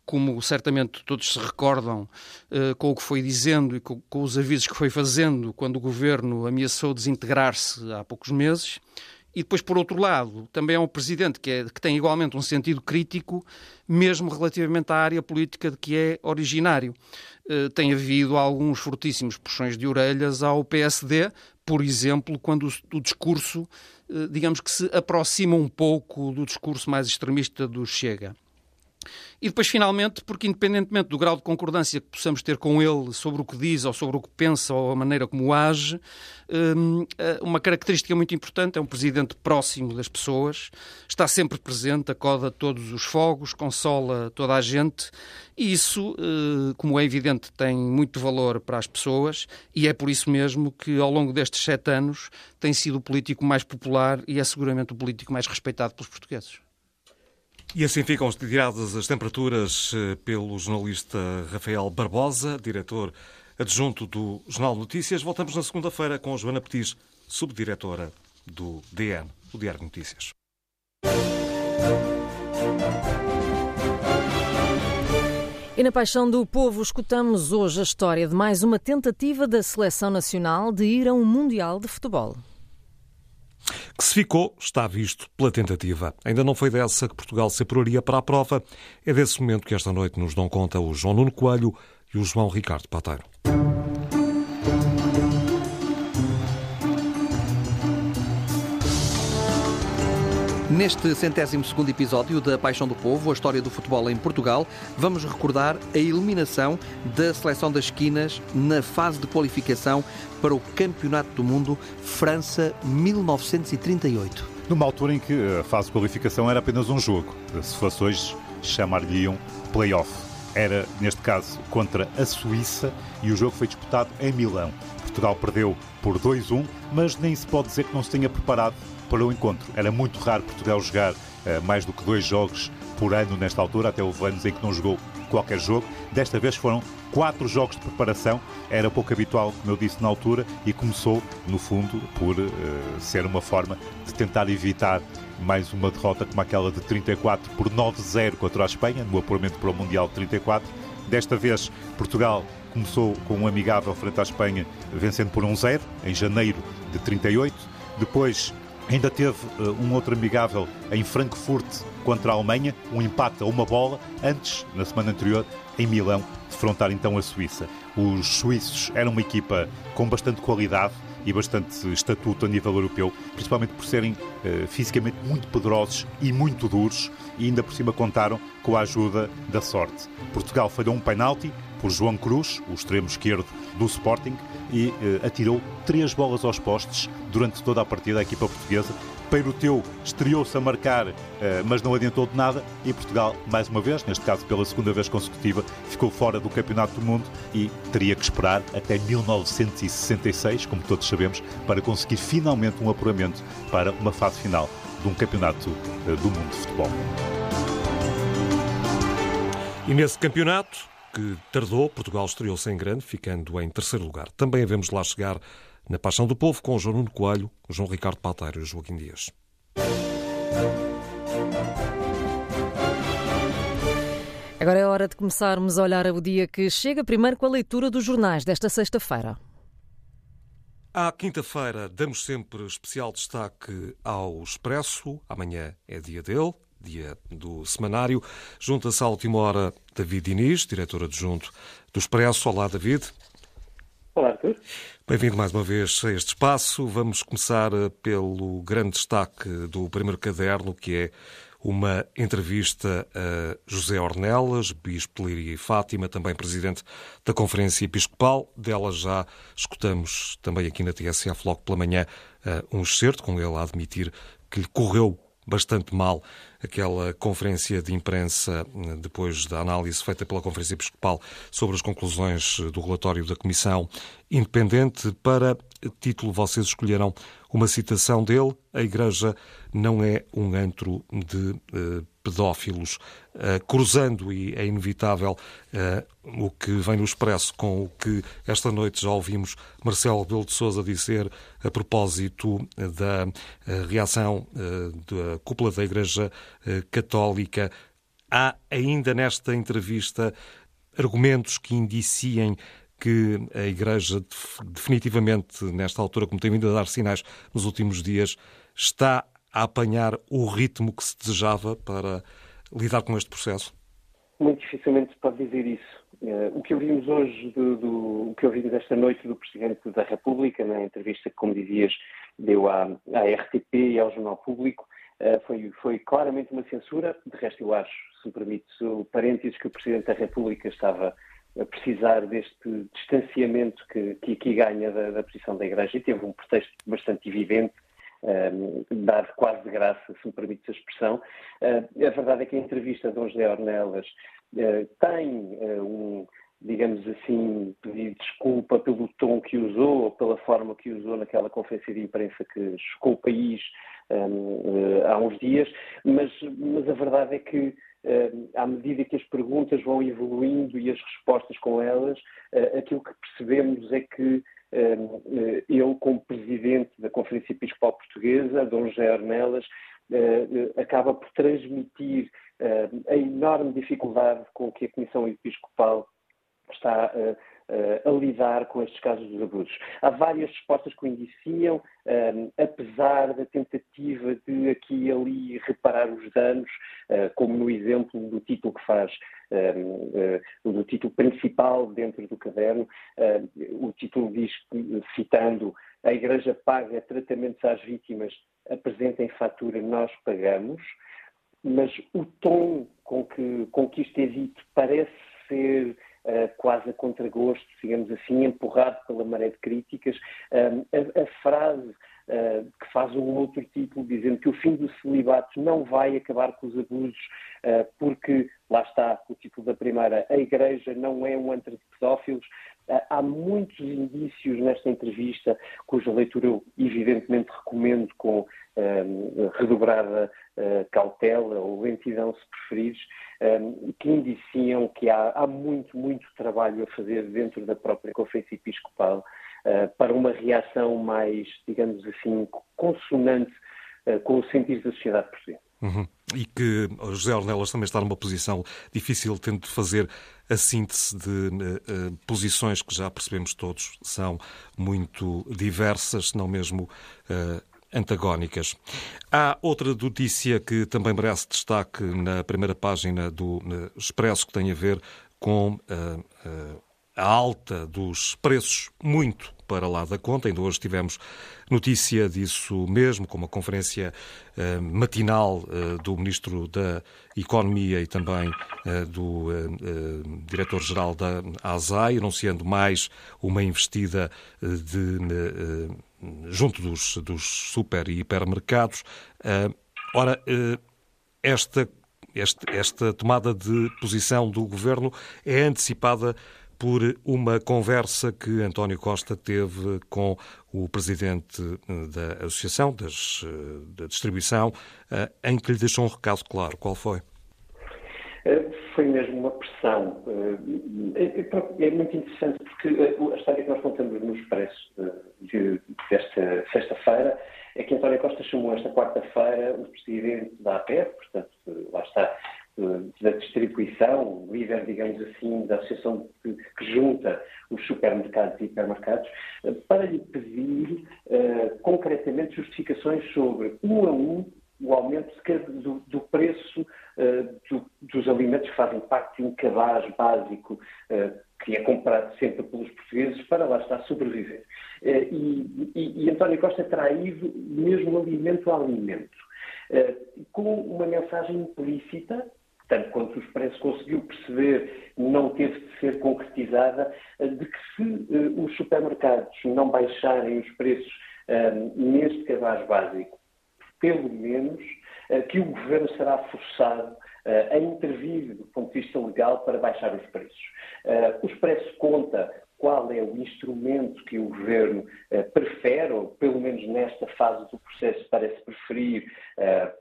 como certamente todos se recordam uh, com o que foi dizendo e com, com os avisos que foi fazendo quando o governo ameaçou desintegrar-se há poucos meses. E depois, por outro lado, também é um presidente que, é, que, tem igualmente um sentido crítico, mesmo relativamente à área política de que é originário. Uh, tem havido alguns fortíssimos puxões de orelhas ao PSD, por exemplo, quando o, o discurso, uh, digamos que se aproxima um pouco do discurso mais extremista do Chega. E depois, finalmente, porque independentemente do grau de concordância que possamos ter com ele sobre o que diz ou sobre o que pensa ou a maneira como age, hum, eh, uma característica muito importante é um presidente próximo das pessoas, está sempre presente, acoda todos os fogos, consola toda a gente e isso, eh, como é evidente, tem muito valor para as pessoas e é por isso mesmo que, ao longo destes sete anos, tem sido o político mais popular e é seguramente o político mais respeitado pelos portugueses. E assim ficam tiradas as temperaturas eh, pelo jornalista Rafael Barbosa, diretor adjunto do Jornal Notícias. Voltamos na segunda-feira com a Joana Petis, subdiretora do DN, o Diário de Notícias. E na Paixão do Povo escutamos hoje a história de mais uma tentativa da Seleção Nacional de ir a um Mundial de Futebol. Que se ficou, está visto pela tentativa. Ainda não foi dessa que Portugal se apuraria para a prova. É desse momento que esta noite nos dão conta o João Nuno Coelho e o João Ricardo Pateiro. Neste centésimo segundo episódio da Paixão do Povo, a história do futebol em Portugal, vamos recordar a eliminação da seleção das esquinas na fase de qualificação para o Campeonato do Mundo França 1938. Numa altura em que a fase de qualificação era apenas um jogo. Se fosse hoje, chamar-lhe-iam play-off. Era, neste caso, contra a Suíça e o jogo foi disputado em Milão. Portugal perdeu por 2-1, mas nem se pode dizer que não se tenha preparado para o encontro. Era muito raro Portugal jogar uh, mais do que dois jogos por ano nesta altura, até houve anos em que não jogou qualquer jogo. Desta vez foram quatro jogos de preparação, era pouco habitual, como eu disse na altura, e começou, no fundo, por uh, ser uma forma de tentar evitar mais uma derrota como aquela de 34 por 9-0 contra a Espanha, no apuramento para o Mundial de 34. Desta vez, Portugal começou com um amigável frente à Espanha, vencendo por 1-0, em janeiro de 38. Depois Ainda teve uh, um outro amigável em Frankfurt contra a Alemanha, um empate a uma bola, antes, na semana anterior, em Milão, defrontar então a Suíça. Os suíços eram uma equipa com bastante qualidade e bastante estatuto a nível europeu, principalmente por serem uh, fisicamente muito poderosos e muito duros, e ainda por cima contaram com a ajuda da sorte. Portugal falhou um penalti por João Cruz, o extremo esquerdo do Sporting, e uh, atirou três bolas aos postes durante toda a partida da equipa portuguesa. Peiroteu estreou-se a marcar, uh, mas não adiantou de nada e Portugal, mais uma vez, neste caso pela segunda vez consecutiva, ficou fora do Campeonato do Mundo e teria que esperar até 1966, como todos sabemos, para conseguir finalmente um apuramento para uma fase final de um Campeonato uh, do Mundo de Futebol. E nesse campeonato, que tardou, Portugal estreou-se em grande, ficando em terceiro lugar. Também havemos lá chegar na Paixão do Povo com o João Nuno Coelho, João Ricardo Pateiro e Joaquim Dias. Agora é hora de começarmos a olhar o dia que chega, primeiro com a leitura dos jornais desta sexta-feira. À quinta-feira damos sempre especial destaque ao Expresso. Amanhã é dia dele dia do semanário. Junta-se à última hora David Diniz, diretor adjunto do Expresso. Olá, David. Olá, Arthur. Bem-vindo mais uma vez a este espaço. Vamos começar eh, pelo grande destaque do primeiro caderno, que é uma entrevista a José Ornelas, Bispo de Líria e Fátima, também presidente da Conferência Episcopal. Dela já escutamos também aqui na TSF logo pela manhã eh, um excerto, com ele a admitir que lhe correu bastante mal aquela conferência de imprensa depois da análise feita pela Conferência Episcopal sobre as conclusões do relatório da Comissão Independente. Para título, vocês escolheram uma citação dele: A Igreja não é um antro de uh, pedófilos. Uh, cruzando, e é inevitável, uh, o que vem no Expresso com o que esta noite já ouvimos Marcelo Rebelo de Sousa dizer a propósito da reação da cúpula da Igreja Católica. Há ainda nesta entrevista argumentos que indiciem que a Igreja, definitivamente, nesta altura, como tem vindo a dar sinais nos últimos dias, está a apanhar o ritmo que se desejava para lidar com este processo? Muito dificilmente se pode dizer isso. Uh, o que ouvimos hoje, do, do, o que ouvimos esta noite do Presidente da República, na entrevista que, como dizias, deu à, à RTP e ao Jornal Público, uh, foi, foi, claramente uma censura. De resto, eu acho, se me permite, o parênteses que o Presidente da República estava a precisar deste distanciamento que, que aqui ganha da, da, posição da Igreja e teve um pretexto bastante evidente, um, dado quase de graça, se me permite a expressão. Uh, a verdade é que a entrevista de Dom José Ornelas uh, tem uh, um, digamos assim, pedir desculpa pelo tom que usou ou pela forma que usou naquela conferência de imprensa que chocou o país um, há uns dias, mas, mas a verdade é que à medida que as perguntas vão evoluindo e as respostas com elas, aquilo que percebemos é que ele, como presidente da Conferência Episcopal Portuguesa, Dom José Arnelas, acaba por transmitir a enorme dificuldade com que a Comissão Episcopal está a lidar com estes casos dos abusos. Há várias respostas que o indiciam, apesar da tentativa de aqui e ali reparar os danos, como no exemplo do título que faz, do título principal dentro do caderno. o título diz, citando, a Igreja paga tratamentos às vítimas, apresentem fatura, nós pagamos. Mas o tom com que, com que isto é dito parece ser uh, quase a contragosto, digamos assim, empurrado pela maré de críticas. A, a, frase uh, que faz um outro título dizendo que o fim do celibato não vai acabar com os abusos, porque, lá está o título da primeira, a Igreja não é um antro de pedófilos. Há muitos indícios nesta entrevista, cuja leitura eu evidentemente recomendo com redobrada cautela ou lentidão, se preferires, que indiciam que há, há, muito, muito trabalho a fazer dentro da própria Conferência Episcopal uh, para uma reação mais, digamos assim, consonante uh, com o sentido da sociedade portuguesa. Uhum. E que José Ornelas também está numa posição difícil, tendo de fazer a síntese de uh, posições que já percebemos todos são muito diversas, se não mesmo antagónicas. Há outra notícia que também merece destaque na primeira página do Expresso, que tem a ver com uh, uh, a alta dos preços, muito para lá da conta. Ainda hoje tivemos notícia disso mesmo, com uma conferência uh, matinal uh, do Ministro da Economia e também uh, do Diretor-Geral da ASAI, anunciando mais uma investida de junto dos, dos super e hipermercados. Ora, esta, esta, esta tomada de posição do governo é antecipada por uma conversa que António Costa teve com o presidente da Associação das, da Distribuição, em que lhe deixou um recado claro. Qual foi? Foi mesmo uma pressão. É, muito interessante porque a história que nós contamos no Expresso de, desta sexta-feira é que António Costa chamou esta quarta-feira o presidente da APEP, portanto, lá está, da distribuição, líder, digamos assim, da associação que, que, junta os supermercados e hipermercados, para lhe pedir uh, concretamente justificações sobre, um a um, o aumento do, do preço uh, do, dos alimentos que fazem parte de um cabaz básico uh, que é comprado sempre pelos portugueses para lá estar sobreviver. Eh, e, e, e António Costa terá ido mesmo alimento a alimento, eh, com uma mensagem implícita, tanto quanto o Expresso conseguiu perceber, não teve de ser concretizada, eh, de que se os supermercados não baixarem os preços neste cabaz básico, pelo menos que o governo será forçado a intervir do ponto de vista legal para baixar os preços. o Expresso conta qual é o instrumento que o governo prefere, ou pelo menos nesta fase do processo parece preferir,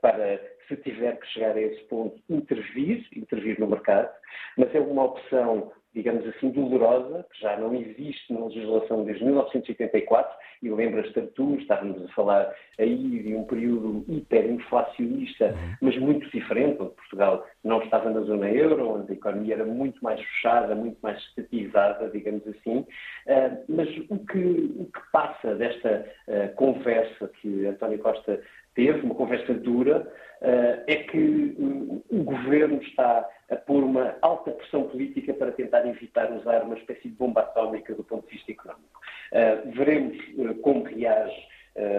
para, se tiver que chegar a esse ponto, intervir, intervir no mercado, mas é uma opção digamos assim, dolorosa, que já não existe na legislação desde 1984, e lembras-te tu, estávamos a falar aí de um período hiperinflacionista, uhum. mas muito diferente, onde Portugal não estava na zona euro, onde a economia era muito mais fechada, muito mais estatizada, digamos assim, uh, mas o que, o que passa desta uh, conversa que António Costa teve, uma conversa dura, uh, é que o governo está a pôr uma alta pressão política para tentar evitar usar uma espécie de bomba atómica do ponto de vista económico. Uh, veremos uh, como, reage,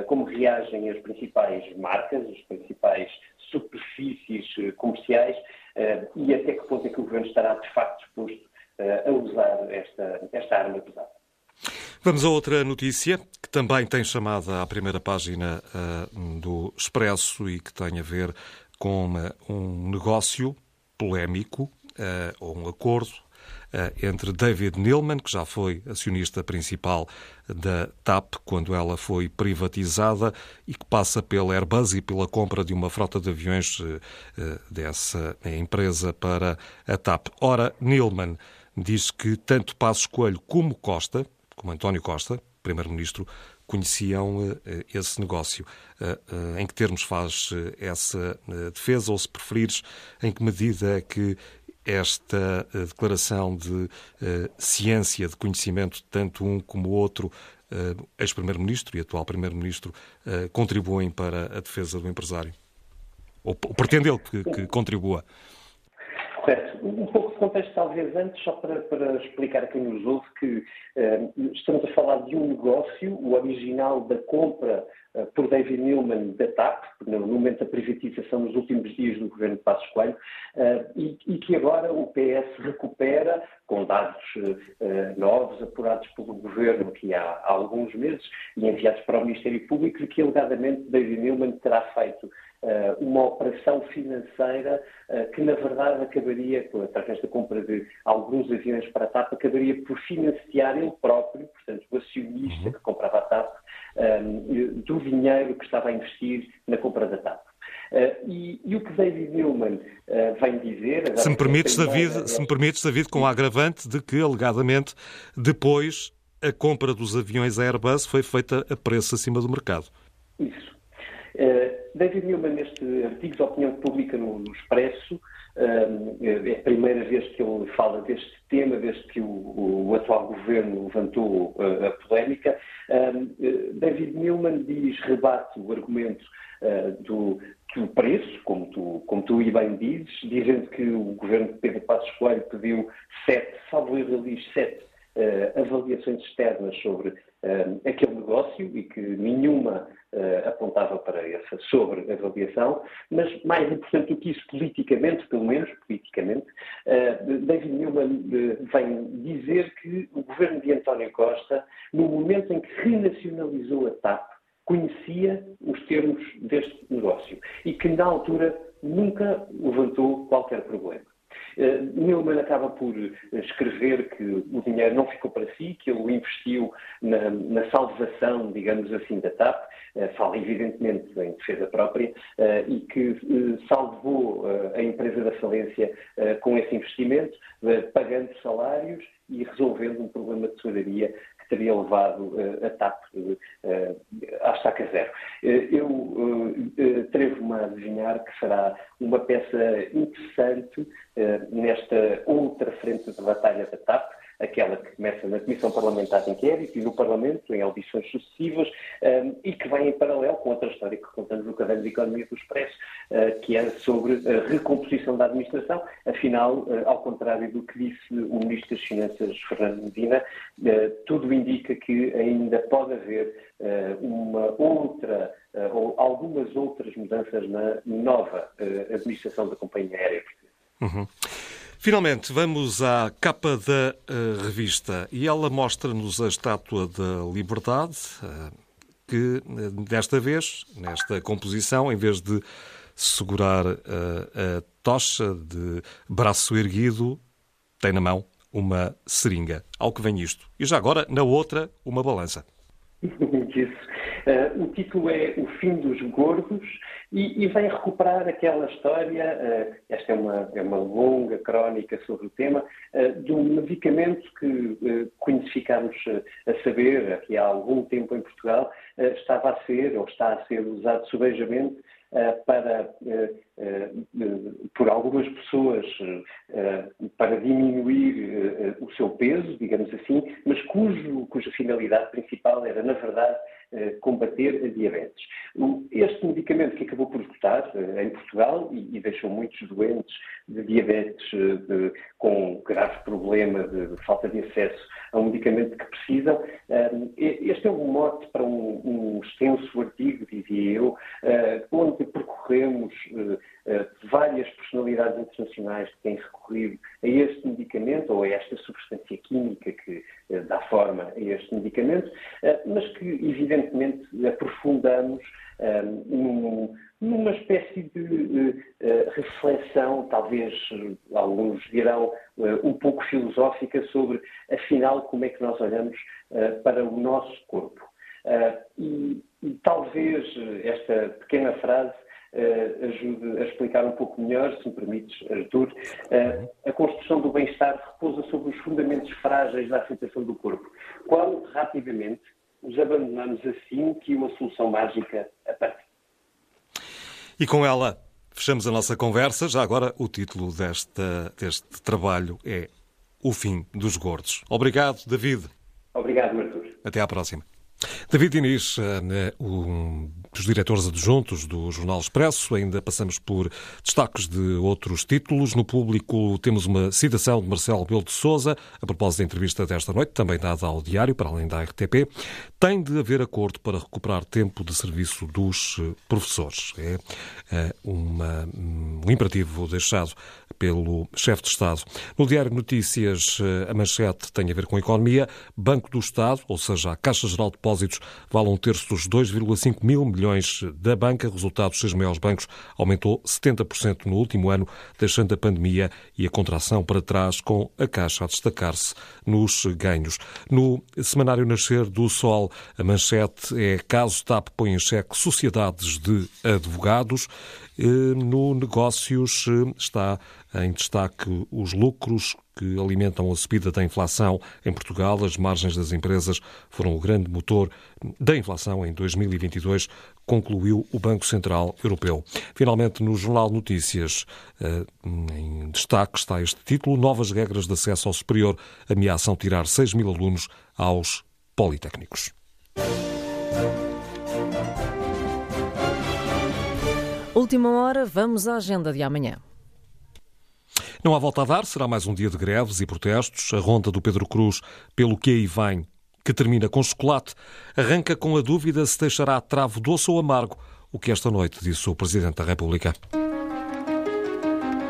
como reagem as principais marcas, as principais superfícies comerciais e até que ponto é que o governo estará de facto disposto a usar esta, esta arma pesada. Vamos a outra notícia que também tem chamada à primeira página do Expresso e que tem a ver com um negócio polémico, uh, ou um acordo entre David Neilman, que já foi acionista principal da TAP quando ela foi privatizada e que passa pela Airbus e pela compra de uma frota de aviões dessa empresa para a TAP. Ora, Neilman diz que tanto Passos Coelho como Costa, como António Costa, primeiro-ministro, conheciam uh, esse negócio. Uh, uh, em que termos faz essa defesa, ou se preferires, em que medida é que esta declaração de ciência, de conhecimento, tanto um como o outro, ex-primeiro-ministro e atual primeiro-ministro, contribuem para a defesa do empresário? Ou pretende ele que, que contribua? Correto. Um pouco de contexto, talvez antes, só para, para explicar a quem nos ouve que uh, estamos a falar de um negócio, o original da compra uh, por David Newman da TAP, no momento da privatização nos últimos dias do governo de Passos Coelho, uh, e, e, que agora o PS recupera com dados novos, apurados pelo governo aqui há, há alguns meses e enviados para o Ministério Público, que alegadamente David Newman terá feito eh, uma operação financeira eh, que, na verdade, acabaria, através da compra de alguns aviões para a TAP, acabaria por financiar ele próprio, portanto, o acionista que comprava a TAP, eh, do dinheiro que estava a investir na compra da TAP. Uh, e, e, o que David Newman uh, vem dizer. Se me, permites, David, se me permites, David, com o agravante de que, alegadamente, depois a compra dos aviões Airbus foi feita a preço acima do mercado. Isso. Uh, David Newman, neste artigo de opinião pública no, no Expresso, uh, é a primeira vez que ele fala deste tema, desde que o, o atual governo levantou uh, a polémica. David Newman diz, rebate o argumento do, do preço, como tu, como tu e bem dizes, dizendo que o governo de Pedro Passos Coelho pediu sete, salvo erro, diz sete avaliações externas sobre aquele negócio e que nenhuma uh, apontava para essa sobre-avaliação, mas mais importante do que isso, politicamente, pelo menos politicamente, uh, David Newman uh, vem dizer que o governo de António Costa, no momento em que renacionalizou a TAP, conhecia os termos deste negócio e que, na altura, nunca levantou qualquer problema. Uh, Newman acaba por escrever que o dinheiro não ficou para si, que ele o investiu na, na salvação, digamos assim, da TAP, uh, fala evidentemente em defesa própria, e que salvou a empresa da falência com esse investimento, pagando salários e resolvendo um problema de tesouraria teria levado uh, a TAP uh, à estaca zero. Eu trevo-me a adivinhar que será uma peça interessante nesta outra frente de batalha da TAP, aquela que começa na Comissão Parlamentar de Inquérito e no Parlamento, em audições sucessivas, um, e que vem em paralelo com outra história que contamos no Caderno de Economia do Expresso, uh, que é sobre a recomposição da administração. Afinal, uh, ao contrário do que disse o Ministro das Finanças, Fernando Medina, uh, tudo indica que ainda pode haver uma outra ou algumas outras mudanças na nova administração da Companhia Aérea. Uhum. Finalmente, vamos à capa da uh, revista e ela mostra-nos a estátua da Liberdade, uh, que uh, desta vez, nesta composição, em vez de segurar a tocha de braço erguido, tem na mão uma seringa. Ao que vem isto. E já agora, na outra, uma balança. Uh, o título é O Fim dos Gordos e, e vem recuperar aquela história, uh, esta é uma, é uma longa crónica sobre o tema, uh, de um medicamento que uh, conhecificamos a saber aqui há algum tempo em Portugal, estava a ser ou está a ser usado subejamente para, por algumas pessoas, para diminuir o seu peso, digamos assim, mas cujo, cuja finalidade principal era, na verdade, combater a diabetes. Este medicamento que acabou por esgotar eh, em Portugal e, deixou muitos doentes de diabetes de, com grave problema de, de, falta de acesso a um medicamento que precisam, eh, este é um mote para um, um extenso artigo, dizia eu, onde percorremos várias personalidades internacionais que têm recorrido a este medicamento ou a esta substância química que dá forma a este medicamento, mas que, evidentemente, aprofundamos um, numa espécie de uh, reflexão, talvez alguns dirão um pouco filosófica, sobre afinal como é que nós olhamos para o nosso corpo. E, e talvez esta pequena frase uh, ajude a explicar um pouco melhor, se me permites, Artur. Uh, a construção do bem-estar repousa sobre os fundamentos frágeis da aceitação do corpo. Quão rapidamente nos abandonamos assim que uma solução mágica aparece. E com ela fechamos a nossa conversa. Já agora, o título desta, deste trabalho é O Fim dos Gordos. Obrigado, David. Obrigado, Artur. Até à próxima. David Inês, eh, um dos diretores adjuntos do Jornal Expresso. Ainda passamos por destaques de outros títulos. No público temos uma citação de Marcelo Belo de Souza, a propósito da entrevista desta noite, também dada ao Diário, para além da RTP. Tem de haver acordo para recuperar tempo de serviço dos eh, professores. É eh, uma, um imperativo deixado pelo chefe de Estado. No Diário Notícias, eh, a manchete tem a ver com a economia. Banco do Estado, ou seja, a Caixa Geral de Depósitos, vale um terço dos 2,5 mil milhões da banca. Resultado dos seis maiores bancos aumentou 70% no último ano, deixando a pandemia e a contração para trás, com a Caixa a destacar-se nos ganhos. No semanário Nascer do Sol, a manchete é caso TAP põe em xeque sociedades de advogados. Eh, no negócios eh, está em destaque os lucros que alimentam a subida da inflação em Portugal. As margens das empresas foram o grande motor da inflação em 2022, concluiu o Banco Central Europeu. Finalmente, no Jornal Notícias, eh, em destaque está este título: Novas regras de acesso ao superior ameaçam tirar 6 mil alunos aos politécnicos. Última hora, vamos à agenda de amanhã. Não há volta a dar, será mais um dia de greves e protestos. A ronda do Pedro Cruz, pelo que aí vem, que termina com chocolate, arranca com a dúvida se deixará travo doce ou amargo, o que esta noite disse o Presidente da República.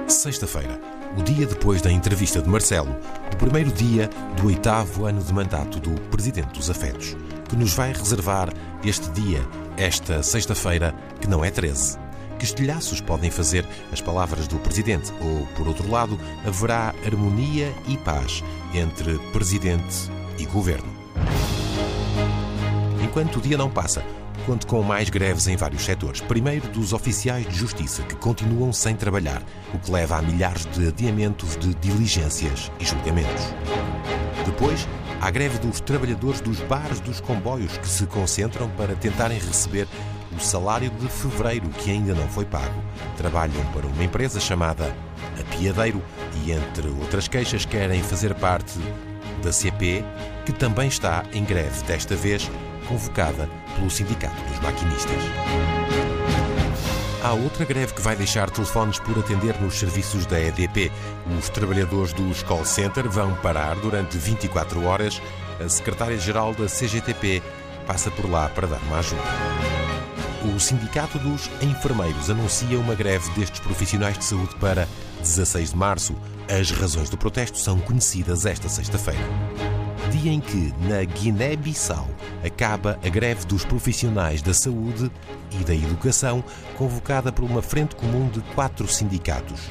Sexta-feira, o dia depois da entrevista de Marcelo, o primeiro dia do oitavo ano de mandato do Presidente dos Afetos, que nos vai reservar este dia, esta sexta-feira, que não é 13 que estilhaços podem fazer as palavras do Presidente, ou, por outro lado, haverá harmonia e paz entre Presidente e Governo. Enquanto o dia não passa, conto com mais greves em vários setores. Primeiro, dos oficiais de justiça, que continuam sem trabalhar, o que leva a milhares de adiamentos de diligências e julgamentos. Depois, há greve dos trabalhadores dos bares dos comboios que se concentram para tentarem receber o salário de fevereiro, que ainda não foi pago. Trabalham para uma empresa chamada Apiadeiro e, entre outras queixas, querem fazer parte da CP, que também está em greve, desta vez convocada pelo Sindicato dos Maquinistas. Há outra greve que vai deixar telefones por atender nos serviços da EDP. Os trabalhadores do call center vão parar durante 24 horas. A secretária-geral da CGTP passa por lá para dar uma ajuda. O Sindicato dos Enfermeiros anuncia uma greve destes profissionais de saúde para 16 de março. As razões do protesto são conhecidas esta sexta-feira. Dia em que, na Guiné-Bissau, acaba a greve dos profissionais da saúde e da educação, convocada por uma frente comum de quatro sindicatos.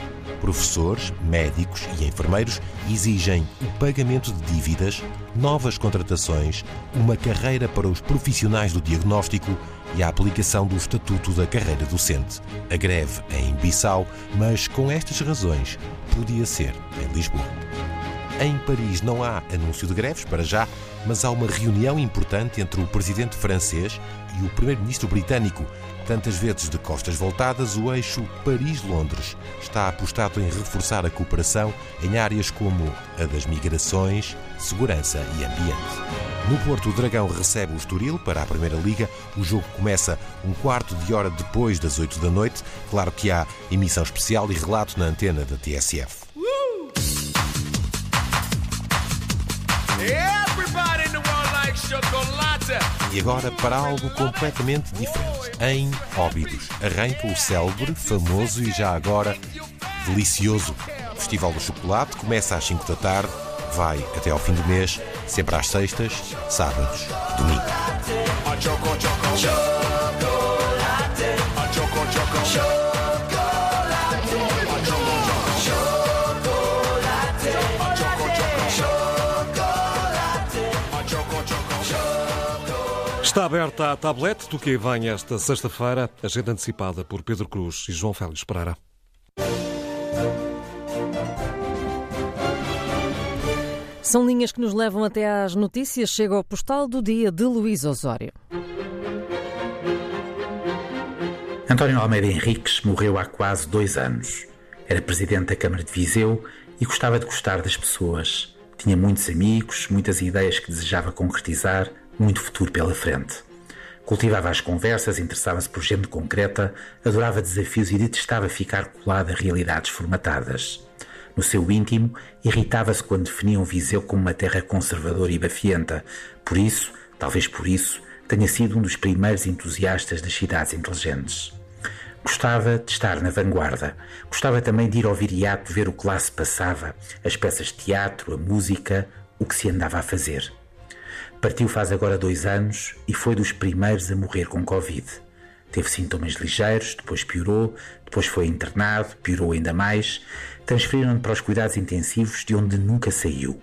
Professores, médicos e enfermeiros exigem o pagamento de dívidas, novas contratações, uma carreira para os profissionais do diagnóstico e a aplicação do Estatuto da Carreira Docente. A greve é em Bissau, mas com estas razões podia ser em Lisboa. Em Paris não há anúncio de greves para já, mas há uma reunião importante entre o presidente francês e o primeiro-ministro britânico. Tantas vezes de costas voltadas, o eixo Paris-Londres está apostado em reforçar a cooperação em áreas como a das migrações, segurança e ambiente. No Porto, o Dragão recebe o Estoril para a Primeira Liga. O jogo começa um quarto de hora depois das 8 da noite. Claro que há emissão especial e relato na antena da TSF. E agora para algo completamente diferente. Em Óbidos, arranca o célebre, famoso e já agora delicioso Festival do Chocolate. Começa às 5 da tarde, vai até ao fim do mês, sempre às sextas, sábados e domingos. Está aberta a tablet do que vem esta sexta-feira, agenda antecipada por Pedro Cruz e João Félix Pereira. São linhas que nos levam até às notícias. Chega ao postal do dia de Luís Osório. António Almeida Henriques morreu há quase dois anos. Era presidente da Câmara de Viseu e gostava de gostar das pessoas. Tinha muitos amigos, muitas ideias que desejava concretizar muito futuro pela frente. Cultivava as conversas, interessava-se por gente concreta, adorava desafios e detestava ficar colado a realidades formatadas. No seu íntimo, irritava-se quando definiam Viseu como uma terra conservadora e bafienta. Por isso, talvez por isso, tenha sido um dos primeiros entusiastas das cidades inteligentes. Gostava de estar na vanguarda. Gostava também de ir ao viriato ver o que lá se passava, as peças de teatro, a música, o que se andava a fazer. Partiu faz agora dois anos e foi dos primeiros a morrer com Covid. Teve sintomas ligeiros, depois piorou, depois foi internado, piorou ainda mais. Transferiram-no para os cuidados intensivos, de onde nunca saiu.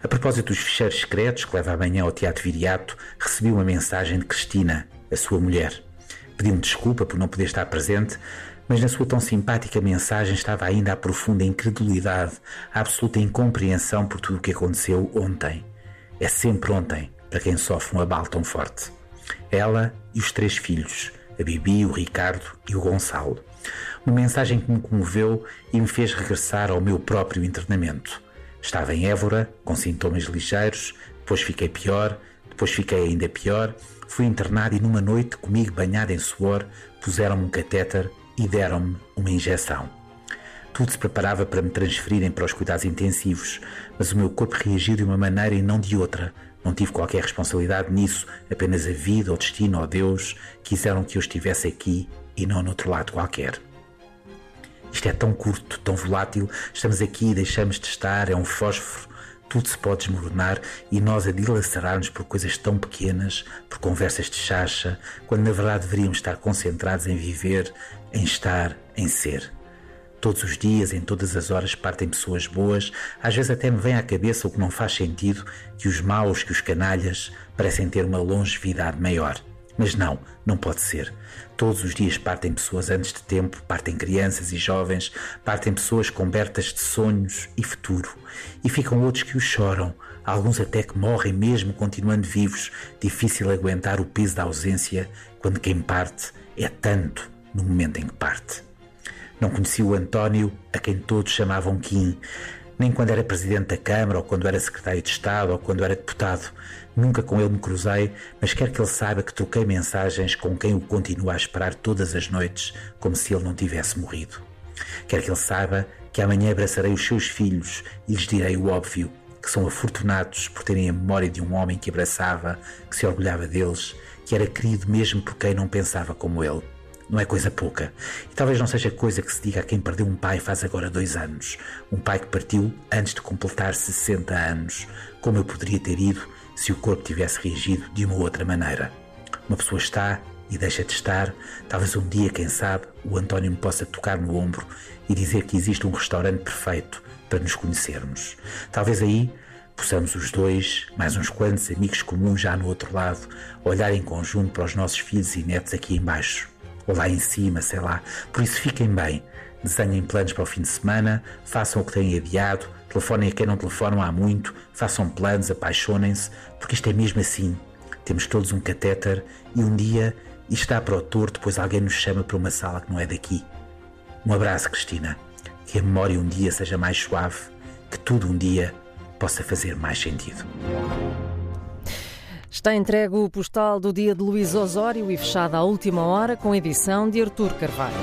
A propósito dos ficheiros secretos que leva amanhã ao Teatro Viriato, recebi uma mensagem de Cristina, a sua mulher. Pediu-me desculpa por não poder estar presente, mas na sua tão simpática mensagem estava ainda a profunda incredulidade, a absoluta incompreensão por tudo o que aconteceu ontem. É sempre ontem para quem sofre um abalo tão forte. Ela e os três filhos, a Bibi, o Ricardo e o Gonçalo. Uma mensagem que me comoveu e me fez regressar ao meu próprio internamento. Estava em Évora, com sintomas ligeiros, depois fiquei pior, depois fiquei ainda pior, fui internado e numa noite, comigo banhado em suor, puseram-me um catéter e deram-me uma injeção. Tudo se preparava para me transferirem para os cuidados intensivos, mas o meu corpo reagiu de uma maneira e não de outra. Não tive qualquer responsabilidade nisso, apenas a vida, o destino ou Deus quiseram que eu estivesse aqui e não no outro lado qualquer. Isto é tão curto, tão volátil, estamos aqui e deixamos de estar, é um fósforo, tudo se pode desmoronar e nós a dilacerar-nos por coisas tão pequenas, por conversas de chacha, quando na verdade deveríamos estar concentrados em viver, em estar, em ser. Todos os dias, em todas as horas, partem pessoas boas. Às vezes até me vem à cabeça o que não faz sentido, que os maus, que os canalhas, parecem ter uma longevidade maior. Mas não, não pode ser. Todos os dias partem pessoas antes de tempo, partem crianças e jovens, partem pessoas cobertas de sonhos e futuro. E ficam outros que os choram, alguns até que morrem mesmo continuando vivos. Difícil aguentar o peso da ausência quando quem parte é tanto no momento em que parte. Não conheci o António, a quem todos chamavam Kim, nem quando era presidente da Câmara, ou quando era secretário de Estado, ou quando era deputado. Nunca com ele me cruzei, mas quero que ele saiba que troquei mensagens com quem o continua a esperar todas as noites, como se ele não tivesse morrido. Quero que ele saiba que amanhã abraçarei os seus filhos e lhes direi o óbvio, que são afortunados por terem a memória de um homem que abraçava, que se orgulhava deles, que era querido mesmo por quem não pensava como ele não é coisa pouca. E talvez não seja coisa que se diga a quem perdeu um pai faz agora dois anos. Um pai que partiu antes de completar 60 anos. Como eu poderia ter ido se o corpo tivesse reagido de uma outra maneira? Uma pessoa está e deixa de estar. Talvez um dia, quem sabe, o António me possa tocar no ombro e dizer que existe um restaurante perfeito para nos conhecermos. Talvez aí possamos os dois, mais uns quantos amigos comuns já no outro lado, olhar em conjunto para os nossos filhos e netos aqui embaixo ou lá em cima, sei lá. Por isso fiquem bem, desenhem planos para o fim de semana, façam o que têm adiado, telefonem a quem não telefonam há muito, façam planos, apaixonem-se, porque isto é mesmo assim. Temos todos um catéter e um dia isto está para o torto, depois alguém nos chama para uma sala que não é daqui. Um abraço, Cristina. Que a memória um dia seja mais suave, que tudo um dia possa fazer mais sentido. Está entregue o postal do dia de Luís Osório e fechada à última hora com edição de Artur Carvalho.